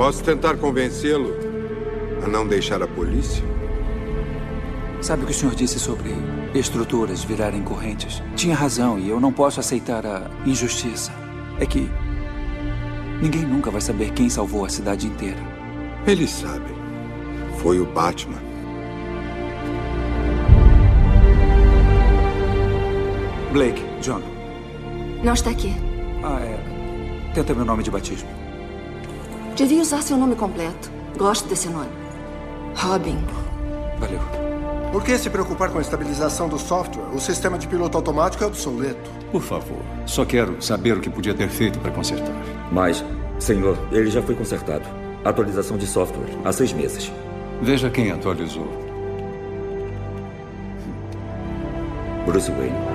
Posso tentar convencê-lo a não deixar a polícia? Sabe o que o senhor disse sobre estruturas virarem correntes? Tinha razão e eu não posso aceitar a injustiça. É que ninguém nunca vai saber quem salvou a cidade inteira. Eles sabem. Foi o Batman. Blake, John. Não está aqui. Ah, é. Tenta meu nome de batismo. Devia usar seu nome completo. Gosto desse nome. Robin. Valeu. Por que se preocupar com a estabilização do software? O sistema de piloto automático é obsoleto. Por favor, só quero saber o que podia ter feito para consertar. Mas, senhor, ele já foi consertado. Atualização de software há seis meses. Veja quem atualizou. Bruce Wayne.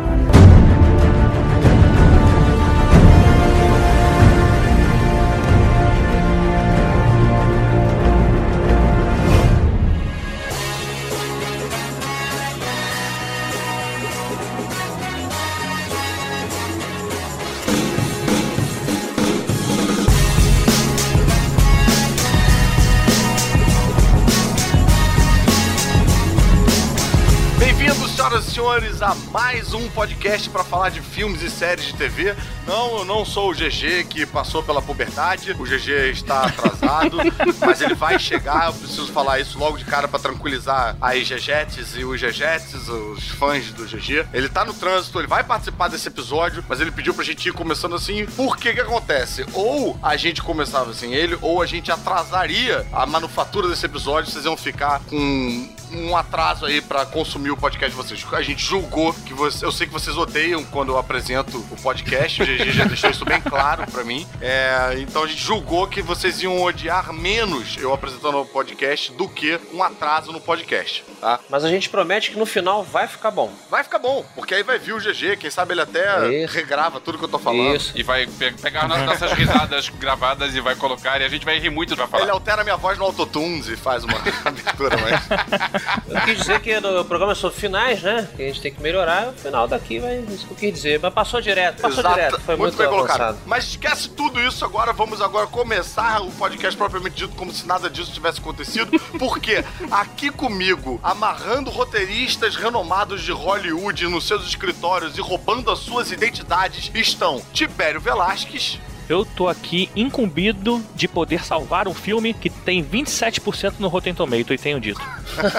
Senhores, a mais um podcast para falar de filmes e séries de TV. Não, eu não sou o GG que passou pela puberdade. O GG está atrasado, mas ele vai chegar. Eu preciso falar isso logo de cara para tranquilizar as GGetes e os GGetes, os fãs do GG. Ele tá no trânsito, ele vai participar desse episódio, mas ele pediu pra gente ir começando assim. Por que que acontece? Ou a gente começava sem ele, ou a gente atrasaria a manufatura desse episódio. Vocês iam ficar com um atraso aí pra consumir o podcast de vocês. A gente julgou que você. Eu sei que vocês odeiam quando eu apresento o podcast. O GG já deixou isso bem claro pra mim. É, então a gente julgou que vocês iam odiar menos eu apresentando o podcast do que um atraso no podcast, tá? Mas a gente promete que no final vai ficar bom. Vai ficar bom, porque aí vai vir o GG, quem sabe ele até Isso. regrava tudo que eu tô falando. Isso. E vai pe- pegar nas nossas risadas gravadas e vai colocar, e a gente vai rir muito pra falar. Ele altera minha voz no Autotunes e faz uma abertura, mas. Eu quis dizer que no programa sobre finais, né? Que a gente tem que melhorar. O final daqui vai. Isso que eu quis dizer. Mas passou direto, passou Exato. direto. Foi muito, bem colocado. avançado. Mas esquece tudo isso agora. Vamos agora começar o podcast propriamente dito, como se nada disso tivesse acontecido. Porque aqui comigo, amarrando roteiristas renomados de Hollywood nos seus escritórios e roubando as suas identidades, estão Tibério Velasquez. Eu tô aqui incumbido de poder salvar um filme que tem 27% no Rotten Tomato e tenho dito.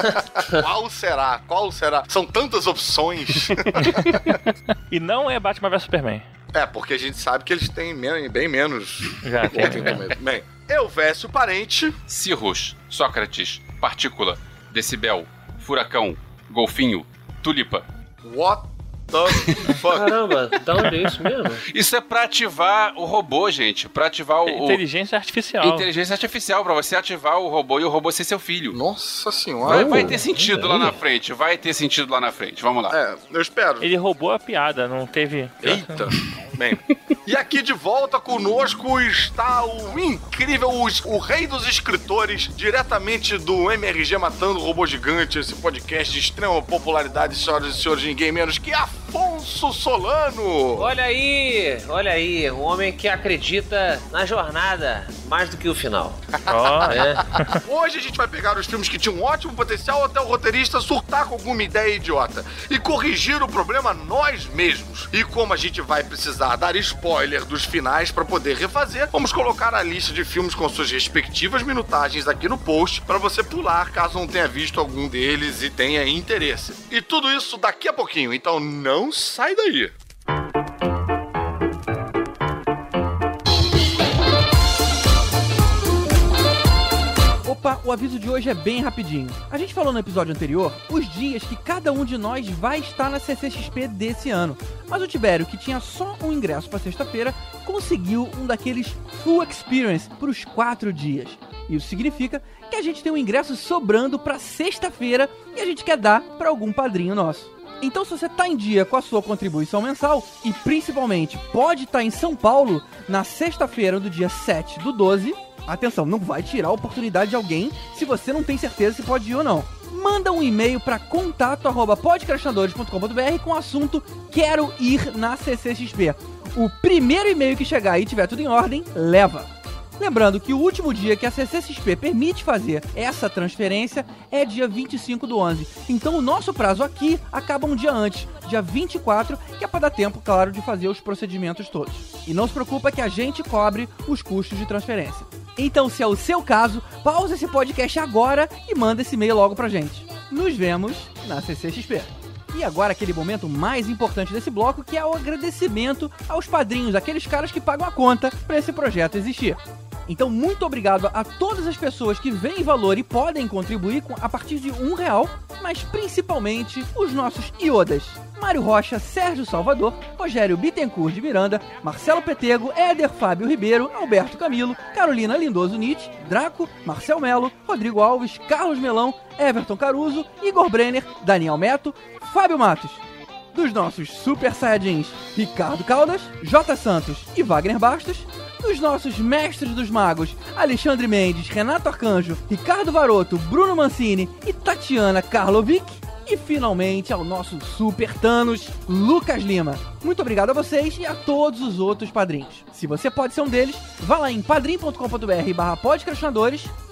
Qual será? Qual será? São tantas opções. E não é Batman vs Superman. é, porque a gente sabe que eles têm men- bem menos. Já. Rotten Tomatoes. Bem, Elvésio Parente. Cirrus, Sócrates, Partícula, Decibel, Furacão, Golfinho, Tulipa. What fuck? Caramba, da onde é isso mesmo? Isso é pra ativar o robô, gente. Pra ativar o. o- Inteligência artificial. Inteligência artificial, pra você ativar o robô e o robô ser seu filho. Nossa Vai, senhora. vai ter sentido lá na frente, vai ter sentido lá na frente. Vamos lá. É, eu espero. Ele roubou a piada, não teve. Eita. Bem, e aqui de volta conosco está o incrível, os- o rei dos escritores, diretamente do MRG Matando o Robô Gigante, esse podcast de extrema popularidade, senhoras e senhores, ninguém menos que Afonso Solano. Olha aí, olha aí. Um homem que acredita na jornada mais do que o final. Ó, É. Hoje a gente vai pegar os filmes que tinham um ótimo potencial até o roteirista surtar com alguma ideia idiota e corrigir o problema nós mesmos. E como a gente vai precisar dar spoiler dos finais para poder refazer, vamos colocar a lista de filmes com suas respectivas minutagens aqui no post para você pular caso não tenha visto algum deles e tenha interesse. E tudo isso daqui a pouquinho, então não sai daí. Opa, o aviso de hoje é bem rapidinho. A gente falou no episódio anterior os dias que cada um de nós vai estar na CCXP desse ano. Mas o Tibério, que tinha só um ingresso para sexta-feira, conseguiu um daqueles full experience para os quatro dias. Isso significa que a gente tem um ingresso sobrando para sexta-feira e a gente quer dar para algum padrinho nosso. Então, se você tá em dia com a sua contribuição mensal e principalmente pode estar em São Paulo na sexta-feira do dia 7 do 12, atenção, não vai tirar a oportunidade de alguém se você não tem certeza se pode ir ou não. Manda um e-mail para contato@podcastinadores.com.br com o assunto quero ir na CCXP. O primeiro e-mail que chegar e tiver tudo em ordem, leva. Lembrando que o último dia que a CCXP permite fazer essa transferência é dia 25 do 11. Então o nosso prazo aqui acaba um dia antes, dia 24, que é para dar tempo, claro, de fazer os procedimentos todos. E não se preocupa que a gente cobre os custos de transferência. Então, se é o seu caso, pausa esse podcast agora e manda esse e-mail logo pra gente. Nos vemos na CCXP. E agora aquele momento mais importante desse bloco, que é o agradecimento aos padrinhos, aqueles caras que pagam a conta para esse projeto existir. Então, muito obrigado a todas as pessoas que veem valor e podem contribuir com, a partir de um real, mas principalmente os nossos iodas. Mário Rocha, Sérgio Salvador, Rogério Bittencourt de Miranda, Marcelo Petego, Éder Fábio Ribeiro, Alberto Camilo, Carolina Lindoso Nietzsche, Draco, Marcel Melo, Rodrigo Alves, Carlos Melão, Everton Caruso, Igor Brenner, Daniel Meto, Fábio Matos. Dos nossos Super Saiyajins, Ricardo Caldas, J. Santos e Wagner Bastos, dos nossos mestres dos magos, Alexandre Mendes, Renato Arcanjo, Ricardo Varoto, Bruno Mancini e Tatiana Karlovic. E finalmente ao nosso Super Thanos, Lucas Lima. Muito obrigado a vocês e a todos os outros padrinhos. Se você pode ser um deles, vá lá em padrim.com.br barra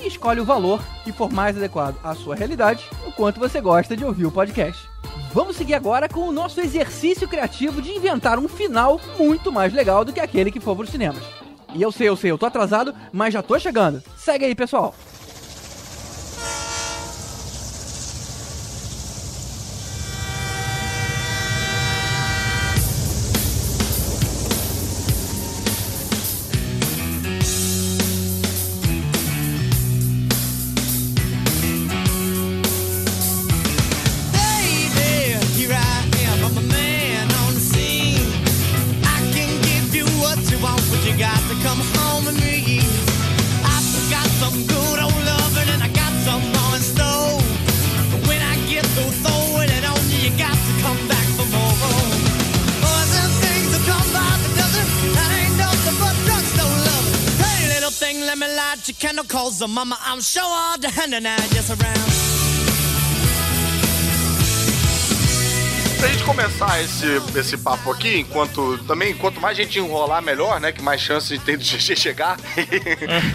e escolhe o valor que for mais adequado à sua realidade, o quanto você gosta de ouvir o podcast. Vamos seguir agora com o nosso exercício criativo de inventar um final muito mais legal do que aquele que for para os cinemas. E eu sei, eu sei, eu tô atrasado, mas já tô chegando. Segue aí, pessoal. And I just around. Pra gente começar esse, esse papo aqui, enquanto também, quanto mais gente enrolar, melhor, né? Que mais chance tem de GG chegar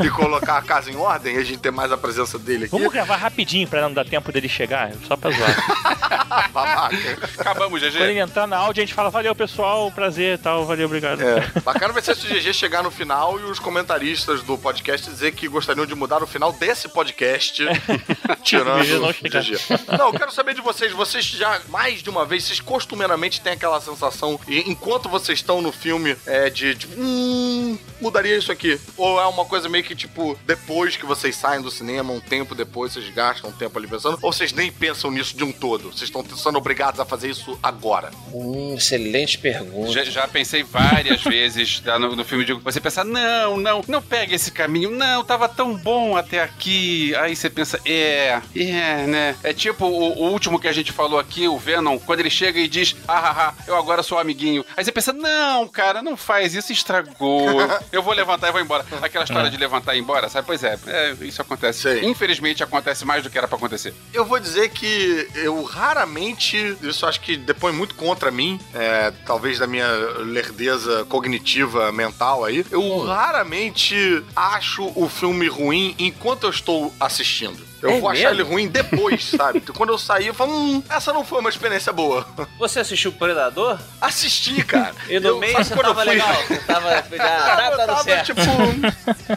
e, colocar a casa em ordem e a gente ter mais a presença dele aqui. Vamos gravar rapidinho pra não dar tempo dele chegar, só pra zoar. Babaca. Acabamos, Quando ele GG. entrar na áudio, a gente fala, valeu pessoal, prazer e tal, valeu, obrigado. É. Bacana vai ser se o GG chegar no final e os comentaristas do podcast dizer que gostariam de mudar o final desse podcast, tirando GG não o. GG. Não, eu quero saber de vocês. Vocês já, mais de uma vez, vocês costumeiramente têm aquela sensação, enquanto vocês estão no filme, é de, tipo, hum, mudaria isso aqui? Ou é uma coisa meio que, tipo, depois que vocês saem do cinema, um tempo depois, vocês gastam um tempo ali pensando, ou vocês nem pensam nisso de um todo? Vocês estão sendo obrigados a fazer isso agora? Hum, excelente pergunta. Já, já pensei várias vezes lá no, no filme de você pensa, não, não, não pega esse caminho, não, tava tão bom até aqui. Aí você pensa, é, é, né? É tipo o, o último que a gente falou aqui, o Venom, quando ele chega e diz, ah, eu agora sou amiguinho. Aí você pensa, não, cara, não faz isso, estragou. Eu vou levantar e vou embora. Aquela história de levantar e ir embora, sabe? Pois é, é, isso acontece. Sei. Infelizmente acontece mais do que era pra acontecer. Eu vou dizer que eu raramente, isso acho que depõe muito contra mim, é, talvez da minha lerdeza cognitiva mental aí, eu raramente acho o filme ruim enquanto eu estou assistindo. Eu É vou achar mesmo? ele ruim depois, sabe? Quando eu sair, eu falo, hum, essa não foi uma experiência boa. Você assistiu Predador? Assisti, cara. E no Eu- meio você quando eu tava fui- legal? Você tava, já, tá Tava, dando tava, certo. tipo,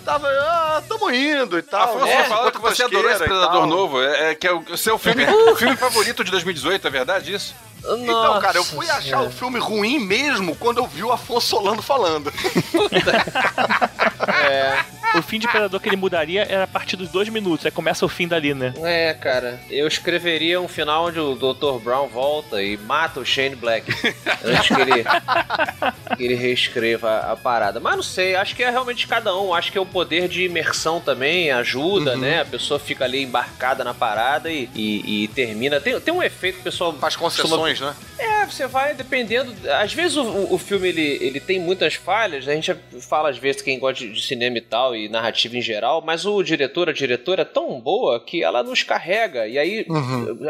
tava, ah, tamo indo e tal. Afonso, né? você falou que você adorou esse Predador novo, é, é que é o seu filme, filme favorito de 2018, é verdade isso? Então, cara, eu Nossa fui achar Senhora. o filme ruim mesmo quando eu vi o Afonso Solano falando. O fim de Predador que ele mudaria era a partir dos dois minutos, aí começa o fim dali, né? É, cara, eu escreveria um final onde o Dr. Brown volta e mata o Shane Black antes que ele, que ele reescreva a, a parada. Mas não sei, acho que é realmente cada um. Acho que é o poder de imersão também ajuda, né? A pessoa fica ali embarcada na parada e, e, e termina. Tem, tem um efeito que o pessoal Faz concessões, né? É, você vai dependendo. Às vezes o, o- filme ele, ele tem muitas falhas, a gente fala às vezes quem gosta de, de cinema e tal, e narrativa em geral, mas o diretor, a diretora é tão boa que ela nos carrega. E aí,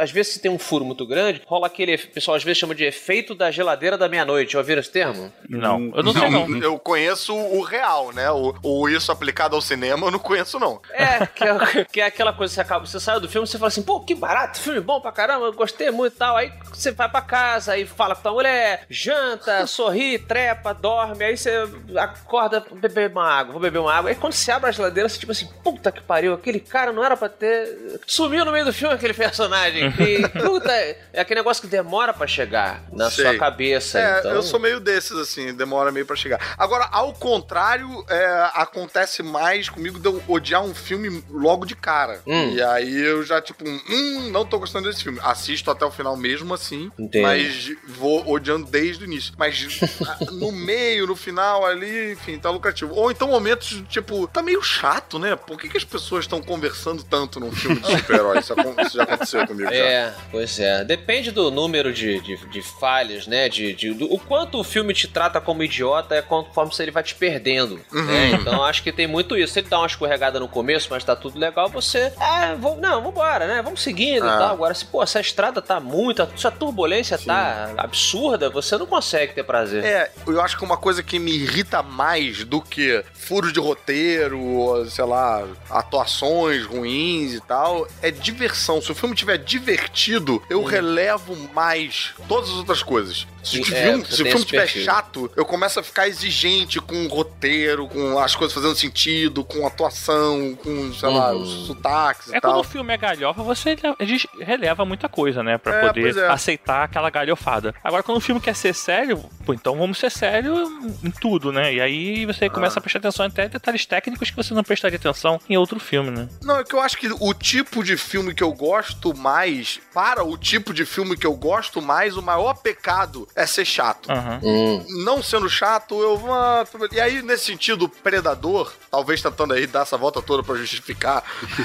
às vezes, se tem um furo muito grande, rola aquele. O pessoal às vezes chama de efeito da geladeira da meia-noite. Já ouviram esse termo? Não, eu não sei não. Eu conheço o real, né? O, o isso aplicado ao cinema eu não conheço, não. É, que é, que é aquela coisa que você acaba, você saiu do filme, você fala assim, pô, que barato, filme bom pra caramba, eu gostei muito e tal. Aí você vai pra casa, aí fala com tua mulher, janta, sorri, trepa, dorme, aí você acorda, beber uma água, vou beber uma água. Aí quando você abre a geladeira, você tipo assim, puta que pariu, aquele cara não era pra ter. Sumiu no meio do filme aquele personagem. E, puta, é aquele negócio que demora pra chegar na Sei. sua cabeça. É, então... eu sou meio desses, assim, demora meio pra chegar. Agora, ao contrário, é, acontece mais comigo de eu odiar um filme logo de cara. Hum. E aí eu já, tipo, hum, não tô gostando desse filme. Assisto até o final mesmo assim, Mas vou odiando desde o início. Mas no meio, no final ali, enfim, tá lucrativo. Ou então momentos, tipo, tá meio chato, né? Por que, que as pessoas estão conversando tanto num filme de super-herói? Isso, já aconteceu comigo já. É, pois é. Depende do número de, de, de falhas, né? De, de- do- o quanto o filme te trata como idiota é conforme se ele vai te perdendo. né? Então acho que tem muito isso. Se ele dá uma escorregada no começo, mas tá tudo legal, você. Ah, vou, não, vambora, né? Vamos seguindo Ah. e tal. Agora, se, pô, essa estrada tá muito. Se a turbulência tá absurda, você não consegue ter prazer. É, eu acho que uma coisa que me irrita mais do que furos de roteiro, ou, sei lá, atuações ruins e tal, é diversão. Se o filme tiver divertido, eu relevo mais todas as outras coisas. Se, o Sim, é, filme, se o filme esse tiver perfil. chato, eu começo a ficar exigente com o roteiro, com as coisas fazendo sentido, com atuação, com, sei lá, Uhum. os sotaques e É quando tal. o filme é galhofa, você ele- releva muita coisa, né? Pra É, poder pois aquela galhofada. Agora, quando o filme quer ser sério, pô, então vamos ser sério em tudo, né? E aí você começa Ah. a prestar atenção até em detalhes técnicos que você não prestaria atenção em outro filme, né? Não, é que eu acho que o tipo de filme que eu gosto mais, para o tipo de filme que eu gosto mais, o maior pecado é ser chato. Aham. Hum. Não sendo chato, eu vou. E aí, nesse sentido, Predador, talvez tentando aí dar essa volta toda pra justificar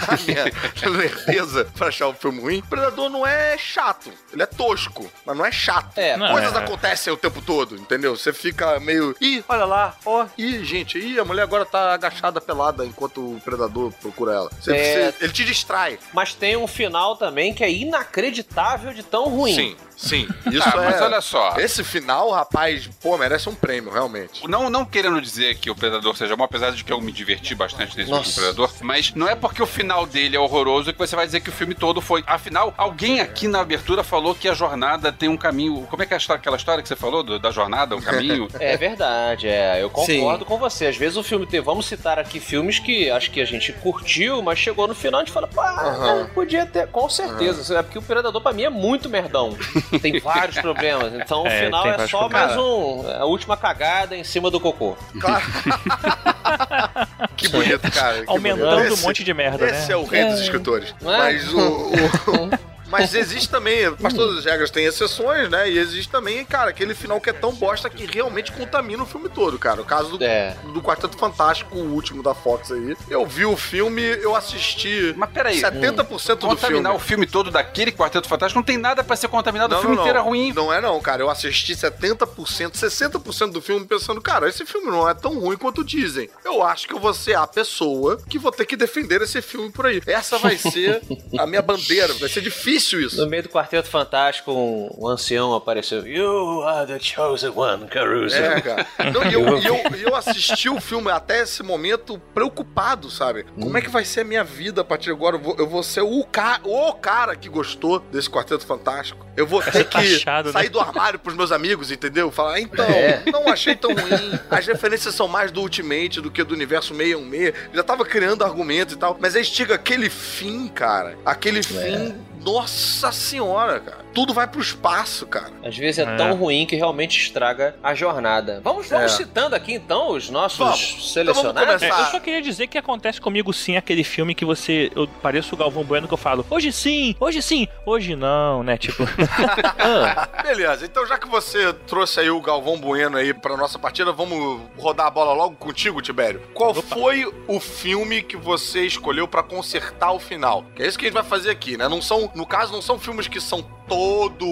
a minha lerdeza pra achar o filme ruim, Predador não é chato. Ele é tosco, mas não é chato. É, Não, Coisas é. acontecem o tempo todo, entendeu? Você fica meio. Ih, olha lá, ó, ih, gente, ih, a mulher agora tá agachada pelada enquanto o predador procura ela. Você- É. você- ele te distrai. Mas tem um final também que é inacreditável de tão ruim. Sim, sim. Isso Ah, é. mas olha só. Esse final, rapaz, pô, merece um prêmio, realmente. Não, não querendo dizer que o Predador seja bom, apesar de que eu me diverti bastante nesse Nossa. Predador, mas não é porque o final dele é horroroso que você vai dizer que o filme todo foi. Afinal, alguém aqui na abertura falou que a jornada tem um caminho. Como é que é a história- aquela história que você falou do- da jornada, um caminho? É verdade, é. Eu concordo com você. Às vezes o filme tem. Vamos citar aqui filmes que acho que a gente curtiu, mas chegou no final e a gente fala, pá, né, podia ter. Com certeza. É porque o Predador pra mim é muito merdão. Tem vários problemas. Então o É, final é só problemas. mais um. A última cagada em cima do cocô. Claro. que bonito, cara. que Aumentando bonito. um monte de merda, Esse né? é o rei dos escritores. Não é? Mas o. o- Mas existe também, mas todas as regras têm exceções, né? E existe também, cara, aquele final que é tão bosta que realmente contamina o filme todo, cara. O caso do, É. do Quarteto Fantástico, o último da Fox aí. Eu vi o filme, eu assisti Mas peraí. 70% do Contaminar filme. o filme todo daquele Quarteto Fantástico não tem nada pra ser contaminado. Não, o filme não, inteiro é não. ruim. Não é não, cara. Eu assisti 70%, 60% do filme pensando, cara, esse filme não é tão ruim quanto dizem. Eu acho que eu vou ser a pessoa que vou ter que defender esse filme por aí. Essa vai ser a minha bandeira. Vai ser difícil isso. No meio do Quarteto Fantástico, um, um ancião apareceu. You are the chosen one, Caruso. É, cara. Não, e eu, eu, eu assisti o filme até esse momento preocupado, sabe? Como é que vai ser a minha vida a partir de agora? Eu vou, eu vou ser o, ca o cara que gostou desse Quarteto Fantástico. Eu vou ter que taxado, né? sair do armário pros meus amigos, entendeu? Falar, então, É. não achei tão ruim. As referências são mais do Ultimate do que do universo 616. Já tava criando argumentos e tal. Mas aí chega aquele fim, cara. Aquele fim. Nossa senhora, cara. Tudo vai pro espaço, cara. Às vezes é, É. tão ruim que realmente estraga a jornada. Vamos, vamos É. citando aqui então os nossos Vamos. Então vamos selecionados. É, eu só queria dizer que acontece comigo sim aquele filme que você. Eu pareço o Galvão Bueno que eu falo, hoje sim, hoje sim, hoje não, né? Tipo. Ah, Beleza, então já que você trouxe aí o Galvão Bueno aí pra nossa partida, vamos rodar a bola logo contigo, Tibério. Qual foi o filme que você escolheu pra consertar o final? Que é isso que a gente vai fazer aqui, né? Não são, no caso, não são filmes que são todo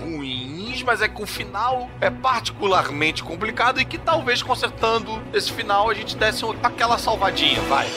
ruins, mas é que o final é particularmente complicado e que talvez consertando esse final a gente desse aquela salvadinha, vai.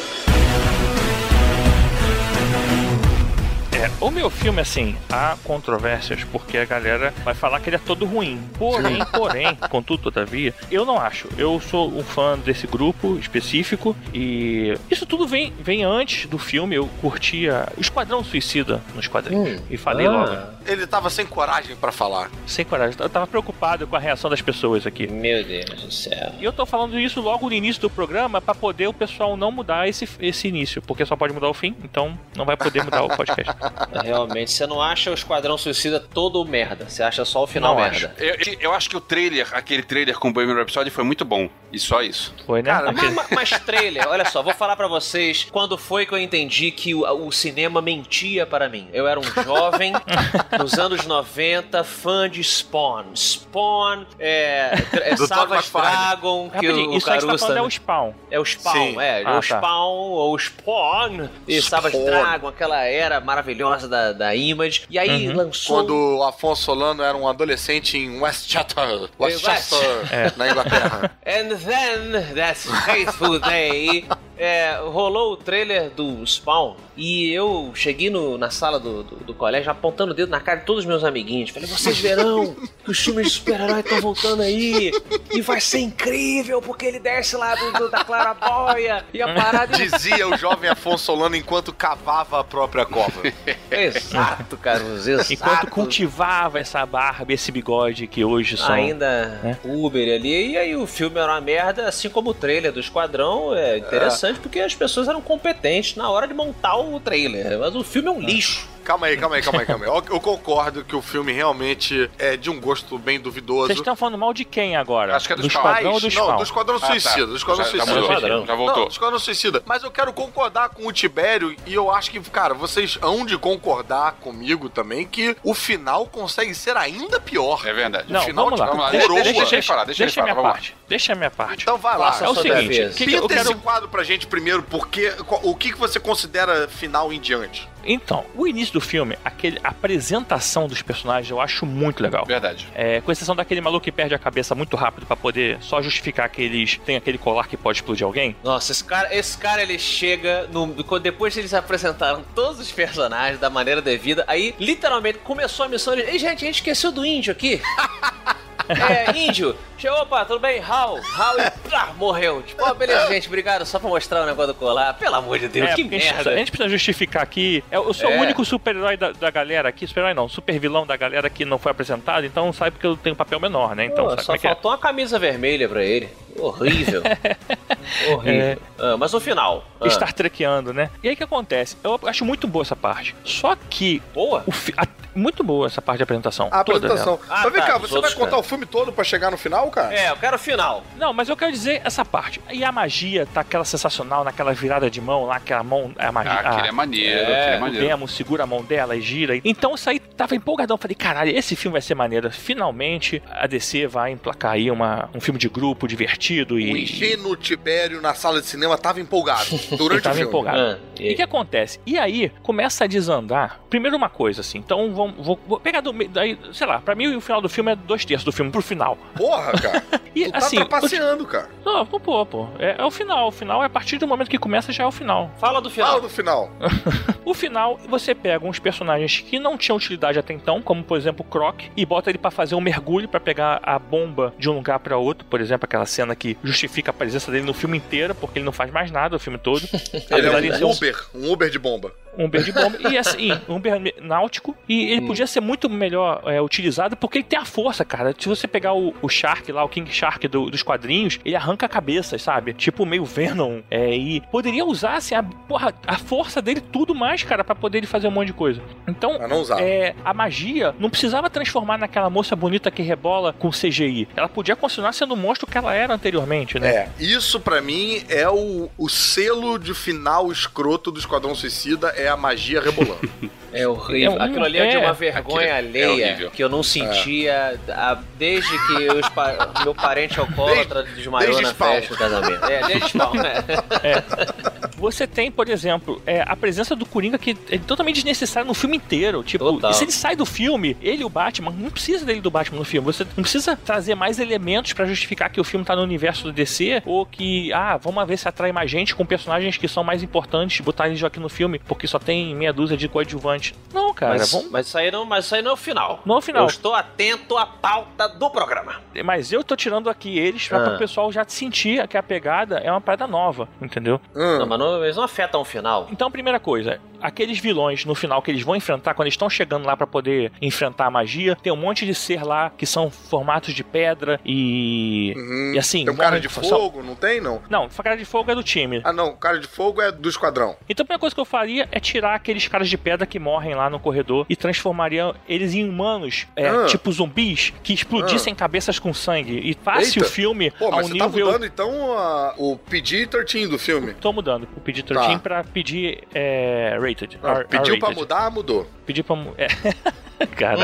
É, o meu filme, assim, há controvérsias, porque a galera vai falar que ele é todo ruim. Porém, porém, contudo, todavia, eu não acho. Eu sou um fã desse grupo específico e isso tudo vem, vem antes do filme. Eu curtia Esquadrão Suicida nos quadrinhos. E falei Ah. logo. Ele tava sem coragem pra falar. Sem coragem. Eu tava preocupado com a reação das pessoas aqui. Meu Deus do céu. E eu tô falando isso logo no início do programa pra poder o pessoal não mudar esse, esse início, porque só pode mudar o fim, então não vai poder mudar o podcast. Realmente, você não acha o Esquadrão Suicida todo merda. Você acha só o final Não merda. Eu, eu acho que o trailer, aquele trailer com o Bohemian Rhapsody foi muito bom. E só isso. Foi, né? Cara, Aquele- mas, mas trailer, olha só, vou falar pra vocês quando foi que eu entendi que o, o cinema mentia para mim. Eu era um jovem nos anos 90, fã de Spawn. Spawn, é, é Savage. Dragon, que Rapidinho, o isso você tá Caruso falando é o Spawn. É o Spawn, Sim. é. Ah, o tá. Spawn, ou Spawn, e Savage Spawn. Dragon, aquela era maravilhosa da, da Image. E aí Uhum. lançou... Quando o Afonso Solano era um adolescente em Westchester, Westchester, É. na Inglaterra. And then, that fateful day, é, rolou o trailer do Spawn e eu cheguei no- na sala do, do, do colégio apontando o dedo na cara de todos os meus amiguinhos. Falei, vocês verão que os filmes de super-herói estão voltando aí e vai ser incrível porque ele desce lá do, do- da clarabóia e a parada... Dizia o jovem Afonso Solano enquanto cavava a própria cova. Exato, Caruso, exato. Enquanto cultivava essa barba, esse bigode que hoje são. Ainda né? Uber ali, e aí o filme era uma merda, assim como o trailer do Esquadrão é interessante porque as pessoas eram competentes na hora de montar o trailer, mas o filme é um lixo. Calma aí, calma aí, calma aí, calma aí. Eu, eu concordo que o filme realmente é de um gosto bem duvidoso. Vocês estão falando mal de quem agora? Acho que é do do. Esquadrão ou do Spawn? Não, do Esquadrão Ah, tá. Suicida. Do Esquadrão Já- já Suicida. mudou, Esquadrão. já voltou. Não, Esquadrão Suicida. Mas eu quero concordar com o Tibério e eu acho que, cara, vocês hão de concordar comigo também que o final consegue ser ainda pior. É verdade. Não, o final vamos lá. de Vamos lá, Deixa, deixa, Deixa ele deixa, falar, deixa ele deixa a minha falar, vamos parte. Deixa a minha parte. Então vai lá. Faça É o seguinte, que eu Pinta quero... esse quadro pra gente primeiro, porque o que, que você considera final em diante? Então, o início do filme, aquele, a apresentação dos personagens eu acho muito legal. Verdade. É, com exceção daquele maluco que perde a cabeça muito rápido pra poder só justificar que eles têm aquele colar que pode explodir alguém. Nossa, esse cara, esse cara ele chega no, depois que eles apresentaram todos os personagens da maneira devida, aí literalmente começou a missão. Ele, Ei, gente, a gente esqueceu do índio aqui. É, índio. Chegou, opa, tudo bem? Hal. Hal e plá, morreu. Tipo, ó, beleza, gente, obrigado. Só pra mostrar o negócio do colar. Pelo amor de Deus, É, que porque a gente, merda. precisa, a gente precisa justificar aqui. Eu, eu sou É. o único super-herói da, da galera aqui. Super-herói não, super-vilão da galera que não foi apresentado, então sabe que eu tenho um papel menor, né? Então, Pô, sabe só é é? faltou uma camisa vermelha pra ele. Horrível. Horrível. É. Ah, mas o final. Ah, Star Trekeando, né? E aí o que acontece? Eu acho muito boa essa parte. Só que. Boa? O fi- a- muito boa essa parte de apresentação. A toda apresentação. dela. Ah, Mas vem tá, cá, você vai contar cara. o filme todo pra chegar no final, cara? É, eu quero o final. Não, mas eu quero dizer essa parte. E a magia tá aquela sensacional naquela virada de mão lá, aquela mão. A magia. Ah, aquele é a- maneiro, É, aquele é o maneiro. Demo segura a mão dela e gira. Então isso aí tava empolgadão. Falei, caralho, esse filme vai ser maneiro. Finalmente a DC vai emplacar aí uma, um filme de grupo divertido O e. ingênuo Tibério na sala de cinema tava empolgado durante tava o filme. empolgado. Ah, E o que acontece? E aí começa a desandar. Primeiro uma coisa assim. Então vamos, vou, vou pegar do meio. Daí, sei lá, pra mim o final do filme é dois terços do filme pro final. Porra, cara. E tu tá assim. trapaceando, cara. Não, não pô, pô. É, é o final. O final é a partir do momento que começa já é o final. Fala do final. Fala do final. O final, você pega uns personagens que não tinham utilidade até então, como por exemplo o Croc, e bota ele pra fazer um mergulho pra pegar a bomba de um lugar pra outro. Por exemplo, aquela cena que justifica a presença dele no filme inteiro, porque ele não faz mais nada o filme todo. Ele é um Uber, um Uber de bomba. um Uber de bomba. E assim, um Uber náutico. E ele podia ser muito melhor é, utilizado porque ele tem a força, cara. Se você pegar o, o Shark lá, o King Shark do- dos quadrinhos, ele arranca cabeças, sabe? Tipo meio Venom. É, e poderia usar, assim, a, porra, a força dele tudo mais, cara, pra poder ele fazer um monte de coisa. Então, é, a magia não precisava transformar naquela moça bonita que rebola com CGI. Ela podia continuar sendo o monstro que ela era anteriormente, né? É, isso pra mim é o, o selo de final escroto do Esquadrão Suicida, é a magia rebolando. É horrível. É um- Aquilo ali é, de é, uma vergonha aquilo é alheia horrível. que eu não sentia a- desde que os pa- meu parente alcoólatra desmaiou desde na Spawn. festa do casamento. É, desde Spawn, né? Você tem, por exemplo, é, a presença do Coringa que é totalmente desnecessária no filme inteiro. Tipo, Total. e se ele sai do filme, ele e o Batman, não precisa dele do Batman no filme. Você não precisa trazer mais elementos pra justificar que o filme tá no universo do DC ou que, ah, vamos ver se atrai mais gente com personagens que são mais importantes, botar eles aqui no filme porque só tem meia dúzia de coadjuvantes. Não, cara, Mas, vamos. mas, isso aí não, mas isso aí não é o final. Não é o final. Eu estou atento à pauta do programa. Mas eu tô tirando aqui eles pra, Ah. pro pessoal já sentir que a pegada é uma parada nova, entendeu? Não, mas não, eles não afetam o final. Então, primeira coisa, aqueles vilões no final que eles vão enfrentar, quando eles estão chegando lá pra poder enfrentar a magia, tem um monte de ser lá que são formatos de pedra e. E assim. Tem um cara de fogo, não tem, não? Não, cara de fogo é do time. Ah, não. Cara de fogo é do esquadrão. Então a primeira coisa que eu faria é tirar aqueles caras de pedra que morrem lá no corredor e transformaria eles em humanos, é, Ah. tipo zumbis, que explodissem cabeças com sangue. E passe Eita. o filme Pô, ao mas você tá nível. mudando, então, a- o PG-13 do filme. Tô mudando o pedir 13 Tá. pra pedir é, rated. Ah, R- pediu pra R-rated. mudar, mudou. Pedir pra. É. Cara.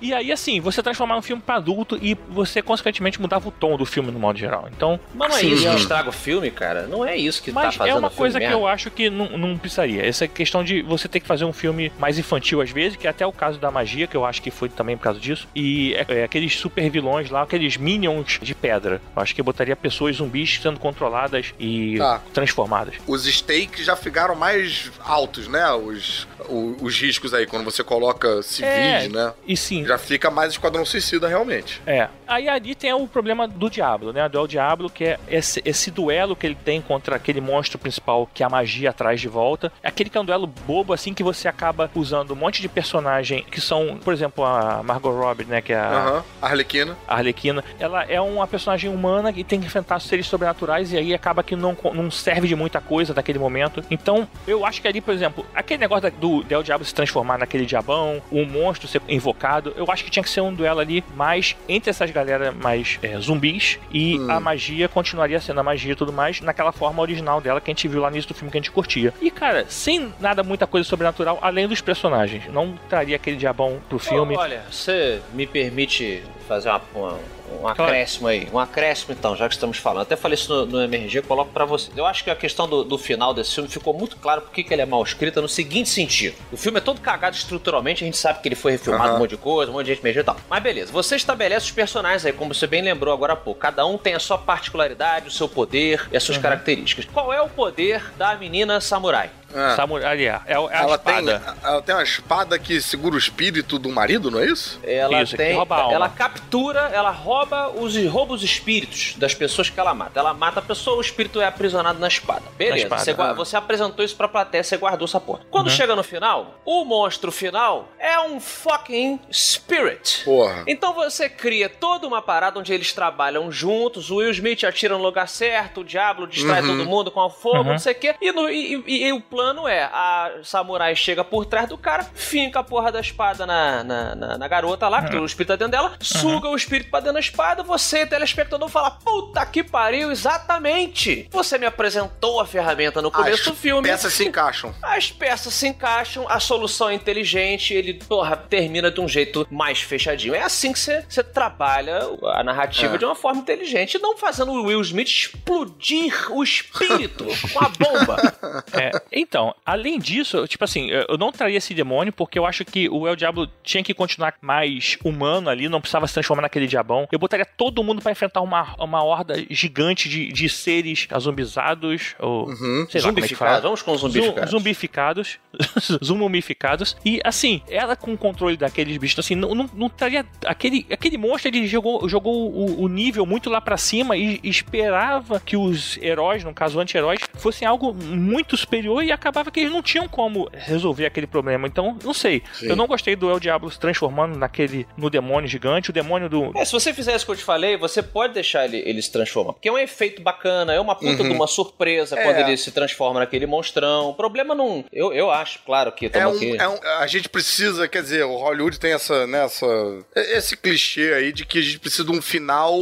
E aí, assim, você transformar um filme pra adulto e você, consequentemente, mudava o tom do filme no modo geral. Então. Mas não é seria- isso que estraga o filme, cara. Não é isso que tá Mas fazendo é uma o filme coisa que merda. eu acho que não, não precisaria. Essa questão de você ter que fazer um filme mais infantil às vezes, que é até o caso da magia, que eu acho que foi também por causa disso. E é, é aqueles super vilões lá, aqueles minions de pedra. Eu acho que eu botaria pessoas zumbis sendo controladas e Tá. transformadas. Os stakes já ficaram mais altos, né? Os, o- os riscos aí, quando você coloca civis, É, né? E sim. Já fica mais Esquadrão Suicida, realmente. É. Aí ali tem o problema do Diablo, né? Do El Diablo, que é esse, esse duelo que ele tem contra aquele monstro principal que a magia traz de volta. É aquele que é um duelo bobo, assim, que você acaba usando um monte de personagem que são, por exemplo, a Margot Robbie, né? Que é a. Arlequina. a Arlequina. Ela é uma personagem humana que tem que enfrentar seres sobrenaturais e aí acaba que não, não serve de muita coisa naquele momento. Então, eu acho que ali, por exemplo, aquele negócio do Del Diablo se transformar naquele diabão, o monstro ser invocado, eu acho que tinha que ser um duelo ali mais entre essas galera mais é, zumbis e Hum. a magia continuaria sendo a magia e tudo mais naquela forma original dela que a gente viu lá no início do filme que a gente curtia. E, cara, sem nada, muita coisa sobrenatural, além dos personagens. Não traria aquele diabão pro filme. Olha, você me permite fazer uma, uma- um Claro. acréscimo aí. Um acréscimo, então, já que estamos falando. Até falei isso no, no MRG, coloco pra você. Eu acho que a questão do, do final desse filme ficou muito claro porque que ele é mal escrito no seguinte sentido. O filme é todo cagado estruturalmente, a gente sabe que ele foi refilmado Aham. um monte de coisa, um monte de gente mexeu e tal. Mas beleza, você estabelece os personagens aí, como você bem lembrou agora há pouco. Cada um tem a sua particularidade, o seu poder e as suas características. Qual é o poder da menina samurai? Ah. Samurai, é, é a ela, tem, espada. ela tem uma espada que segura o espírito do marido, não é isso? Ela Isso, que tem. rouba a alma. Ela captura, ela rouba os rouba os espíritos das pessoas que ela mata. Ela mata a pessoa, o espírito é aprisionado na espada. Beleza, espada, você, ah. você apresentou isso pra plateia, você guardou essa porra. Quando Uhum. chega no final, o monstro final é um fucking spirit. Porra. Então você cria toda uma parada onde eles trabalham juntos, o Will Smith atira no lugar certo, o Diablo distrai Uhum. todo mundo com o fogo, Uhum. não sei o quê. E, no- e- e- e o plano é: a samurai chega por trás do cara, finca a porra da espada na, na, na- na garota lá, que o espírito tá dentro dela, suga o espírito pra dentro da espada, você, telespectador, fala: Puta que pariu, exatamente! Você me apresentou a ferramenta no começo As do filme. peças se encaixam. As peças se encaixam, a solução é inteligente, ele, porra, termina de um jeito mais fechadinho. É assim que você você trabalha a narrativa É. de uma forma inteligente, não fazendo o Will Smith explodir o espírito com a bomba. É, então, além disso, tipo assim, eu não traria esse demônio porque eu acho que o El Diablo tinha que continuar mais humano ali, não precisava se transformar naquele diabão. Eu botaria todo mundo pra enfrentar uma, uma horda gigante de, de seres azumbizados, ou Uhum. sei lá como é que fala. vamos com os zumbificados. Zu- Zumbificados. zumumificados. E assim, ela com o controle daqueles bichos, assim, não, não, não traria. Aquele, aquele monstro ele jogou, jogou o, o nível muito lá pra cima e esperava que os heróis, no caso anti-heróis, fossem algo muito superior e acabava que eles não tinham como resolver aquele problema. Então, não sei. Sim. Eu não gostei do El Diablo se transformando naquele. no demônio gigante. O demônio do. É, se você fizer isso que eu te falei, você pode deixar ele, ele se transformar. Porque é um efeito bacana, é uma puta Uhum. de uma surpresa É. quando ele se transforma naquele monstrão. O problema não. Eu, eu acho, claro que É um, aqui. é um- a gente precisa, quer dizer, o Hollywood tem essa, né, essa- esse clichê aí de que a gente precisa de um final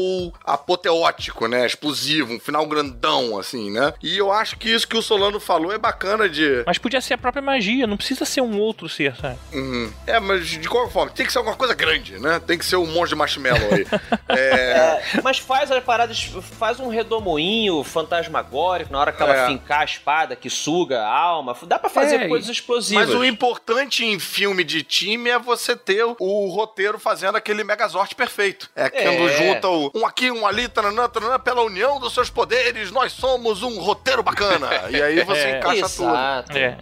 apoteótico, né, explosivo, um final grandão, assim, né? E eu acho que isso que o Solano falou é bacana de. Mas podia ser a própria magia, não precisa ser um outro ser, sabe? Uhum. É, mas de qualquer forma, tem que ser alguma coisa grande, né? Tem que ser um monge de marshmallow aí. é... É, mas faz as paradas, faz um redomoinho fantasmagórico na hora que ela É. fincar a espada que suga a alma. Dá pra fazer É, coisas explosivas. Mas o importante em filme de time é você ter o, roteiro fazendo aquele Megazord perfeito. É quando É. junta o, um aqui, um ali, taranã, taranã, pela união dos seus poderes, nós somos um roteiro bacana. E aí você É. encaixa Exato. tudo. É.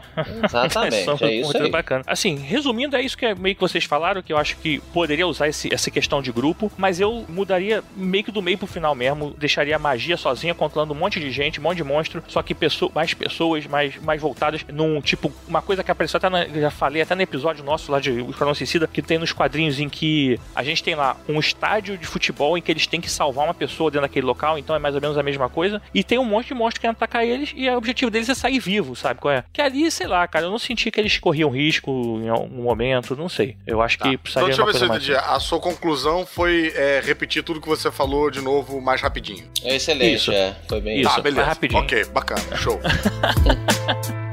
Exatamente, São é isso aí. bacana. Assim, resumindo, é isso que é meio que vocês falaram, que eu acho que poderia usar esse- essa questão de grupo, mas eu mudaria meio que do meio pro final mesmo, deixaria a magia sozinha, controlando um monte de gente, um monte de monstro, só que pessoa, mais pessoas, mais, mais voltadas num tipo, uma coisa que apareceu até, na, já falei até no episódio nosso lá de Esquadrão Suicida, que tem nos quadrinhos em que a gente tem lá um estádio de futebol em que eles têm que salvar uma pessoa dentro daquele local, então é mais ou menos a mesma coisa, e tem um monte de monstro querendo atacar eles, e o objetivo deles é sair vivo, sabe qual é? Que ali, sei lá, cara, eu não senti que eles corriam risco em algum momento, não sei. Eu acho que Então precisaria deixa eu ver se eu entendi. A sua conclusão foi é, repetir tudo que você falou de novo mais rapidinho. É excelente, Isso. é. Foi bem Isso. tá, beleza. rapidinho. Ok, bacana. Show.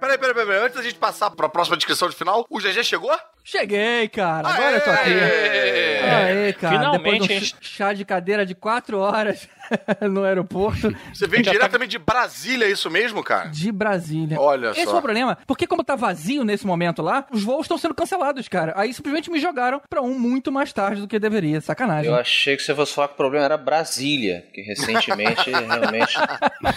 Peraí, peraí, peraí, peraí. Antes da gente passar pra próxima descrição de final, o GG chegou? Cheguei, cara. Agora eu tô aqui. Aê! Aê, cara. Finalmente, Depois de um chá de cadeira de quatro horas no aeroporto Você veio Já tá- diretamente de Brasília, é isso mesmo, cara? de Brasília. Olha Esse só. foi o problema, porque como tá vazio nesse momento lá, os voos estão sendo cancelados, cara. Aí simplesmente me jogaram pra um muito mais tarde do que deveria. Sacanagem. Eu achei que você fosse falar que o problema era Brasília, que recentemente realmente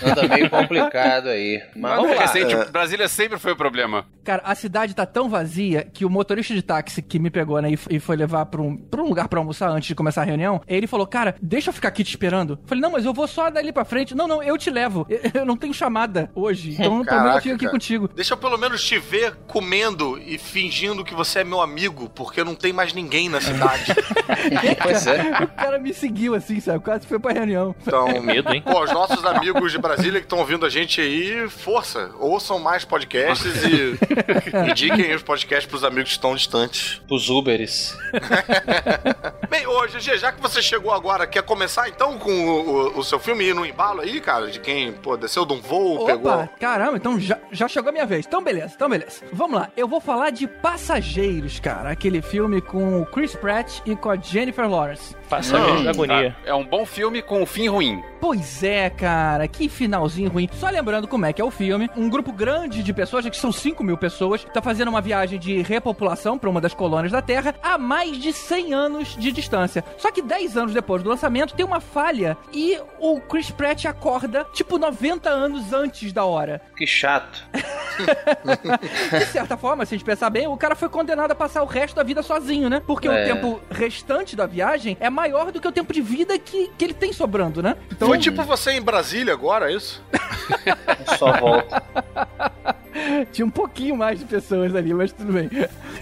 anda meio complicado aí. Mas Mas vamos lá. recente, Brasília sempre foi o problema. Cara, a cidade tá tão vazia que o motorista de táxi que me pegou, né, e e foi levar pra um, pra um lugar pra almoçar antes de começar a reunião, ele falou, cara, deixa eu ficar aqui te esperando. Eu falei, não, mas eu vou só dali pra frente. Não, não, eu te levo. Eu, eu não tenho chamada hoje, então pelo menos eu Caraca, fico aqui cara. contigo. Deixa eu pelo menos te ver comendo e fingindo que você é meu amigo, porque não tem mais ninguém na cidade. Pois é. O cara me seguiu assim, sabe? Quase foi pra reunião. Então, É medo, hein? pô, os nossos amigos de Brasília que estão ouvindo a gente aí, força, ouçam mais podcasts e indiquem os podcasts pros amigos que estão distantes. Os Uberes. Bem, ô GG, já que você chegou agora, quer começar então com o, o- o seu filme e ir no embalo aí, cara? De quem, pô, desceu de um voo, Opa, pegou. caramba, então já, já chegou a minha vez. Então beleza, então beleza. Vamos lá, eu vou falar de Passageiros, cara. Aquele filme com o Chris Pratt e com a Jennifer Lawrence. Passa medo da agonia. É um bom filme com um fim ruim. Pois é, cara, que finalzinho ruim. Só lembrando como é que é o filme, um grupo grande de pessoas, já que são 5 mil pessoas, tá fazendo uma viagem de repopulação para uma das colônias da Terra a mais de 100 anos de distância. Só que 10 anos depois do lançamento tem uma falha e o Chris Pratt acorda tipo 90 anos antes da hora. Que chato. De certa forma, se a gente pensar bem, o cara foi condenado a passar o resto da vida sozinho, né? Porque o É. tempo restante da viagem é maior do que o tempo de vida que, que ele tem sobrando, né? Então, Foi tipo você em Brasília agora, é isso? Só volta. Tinha um pouquinho mais de pessoas ali, mas tudo bem.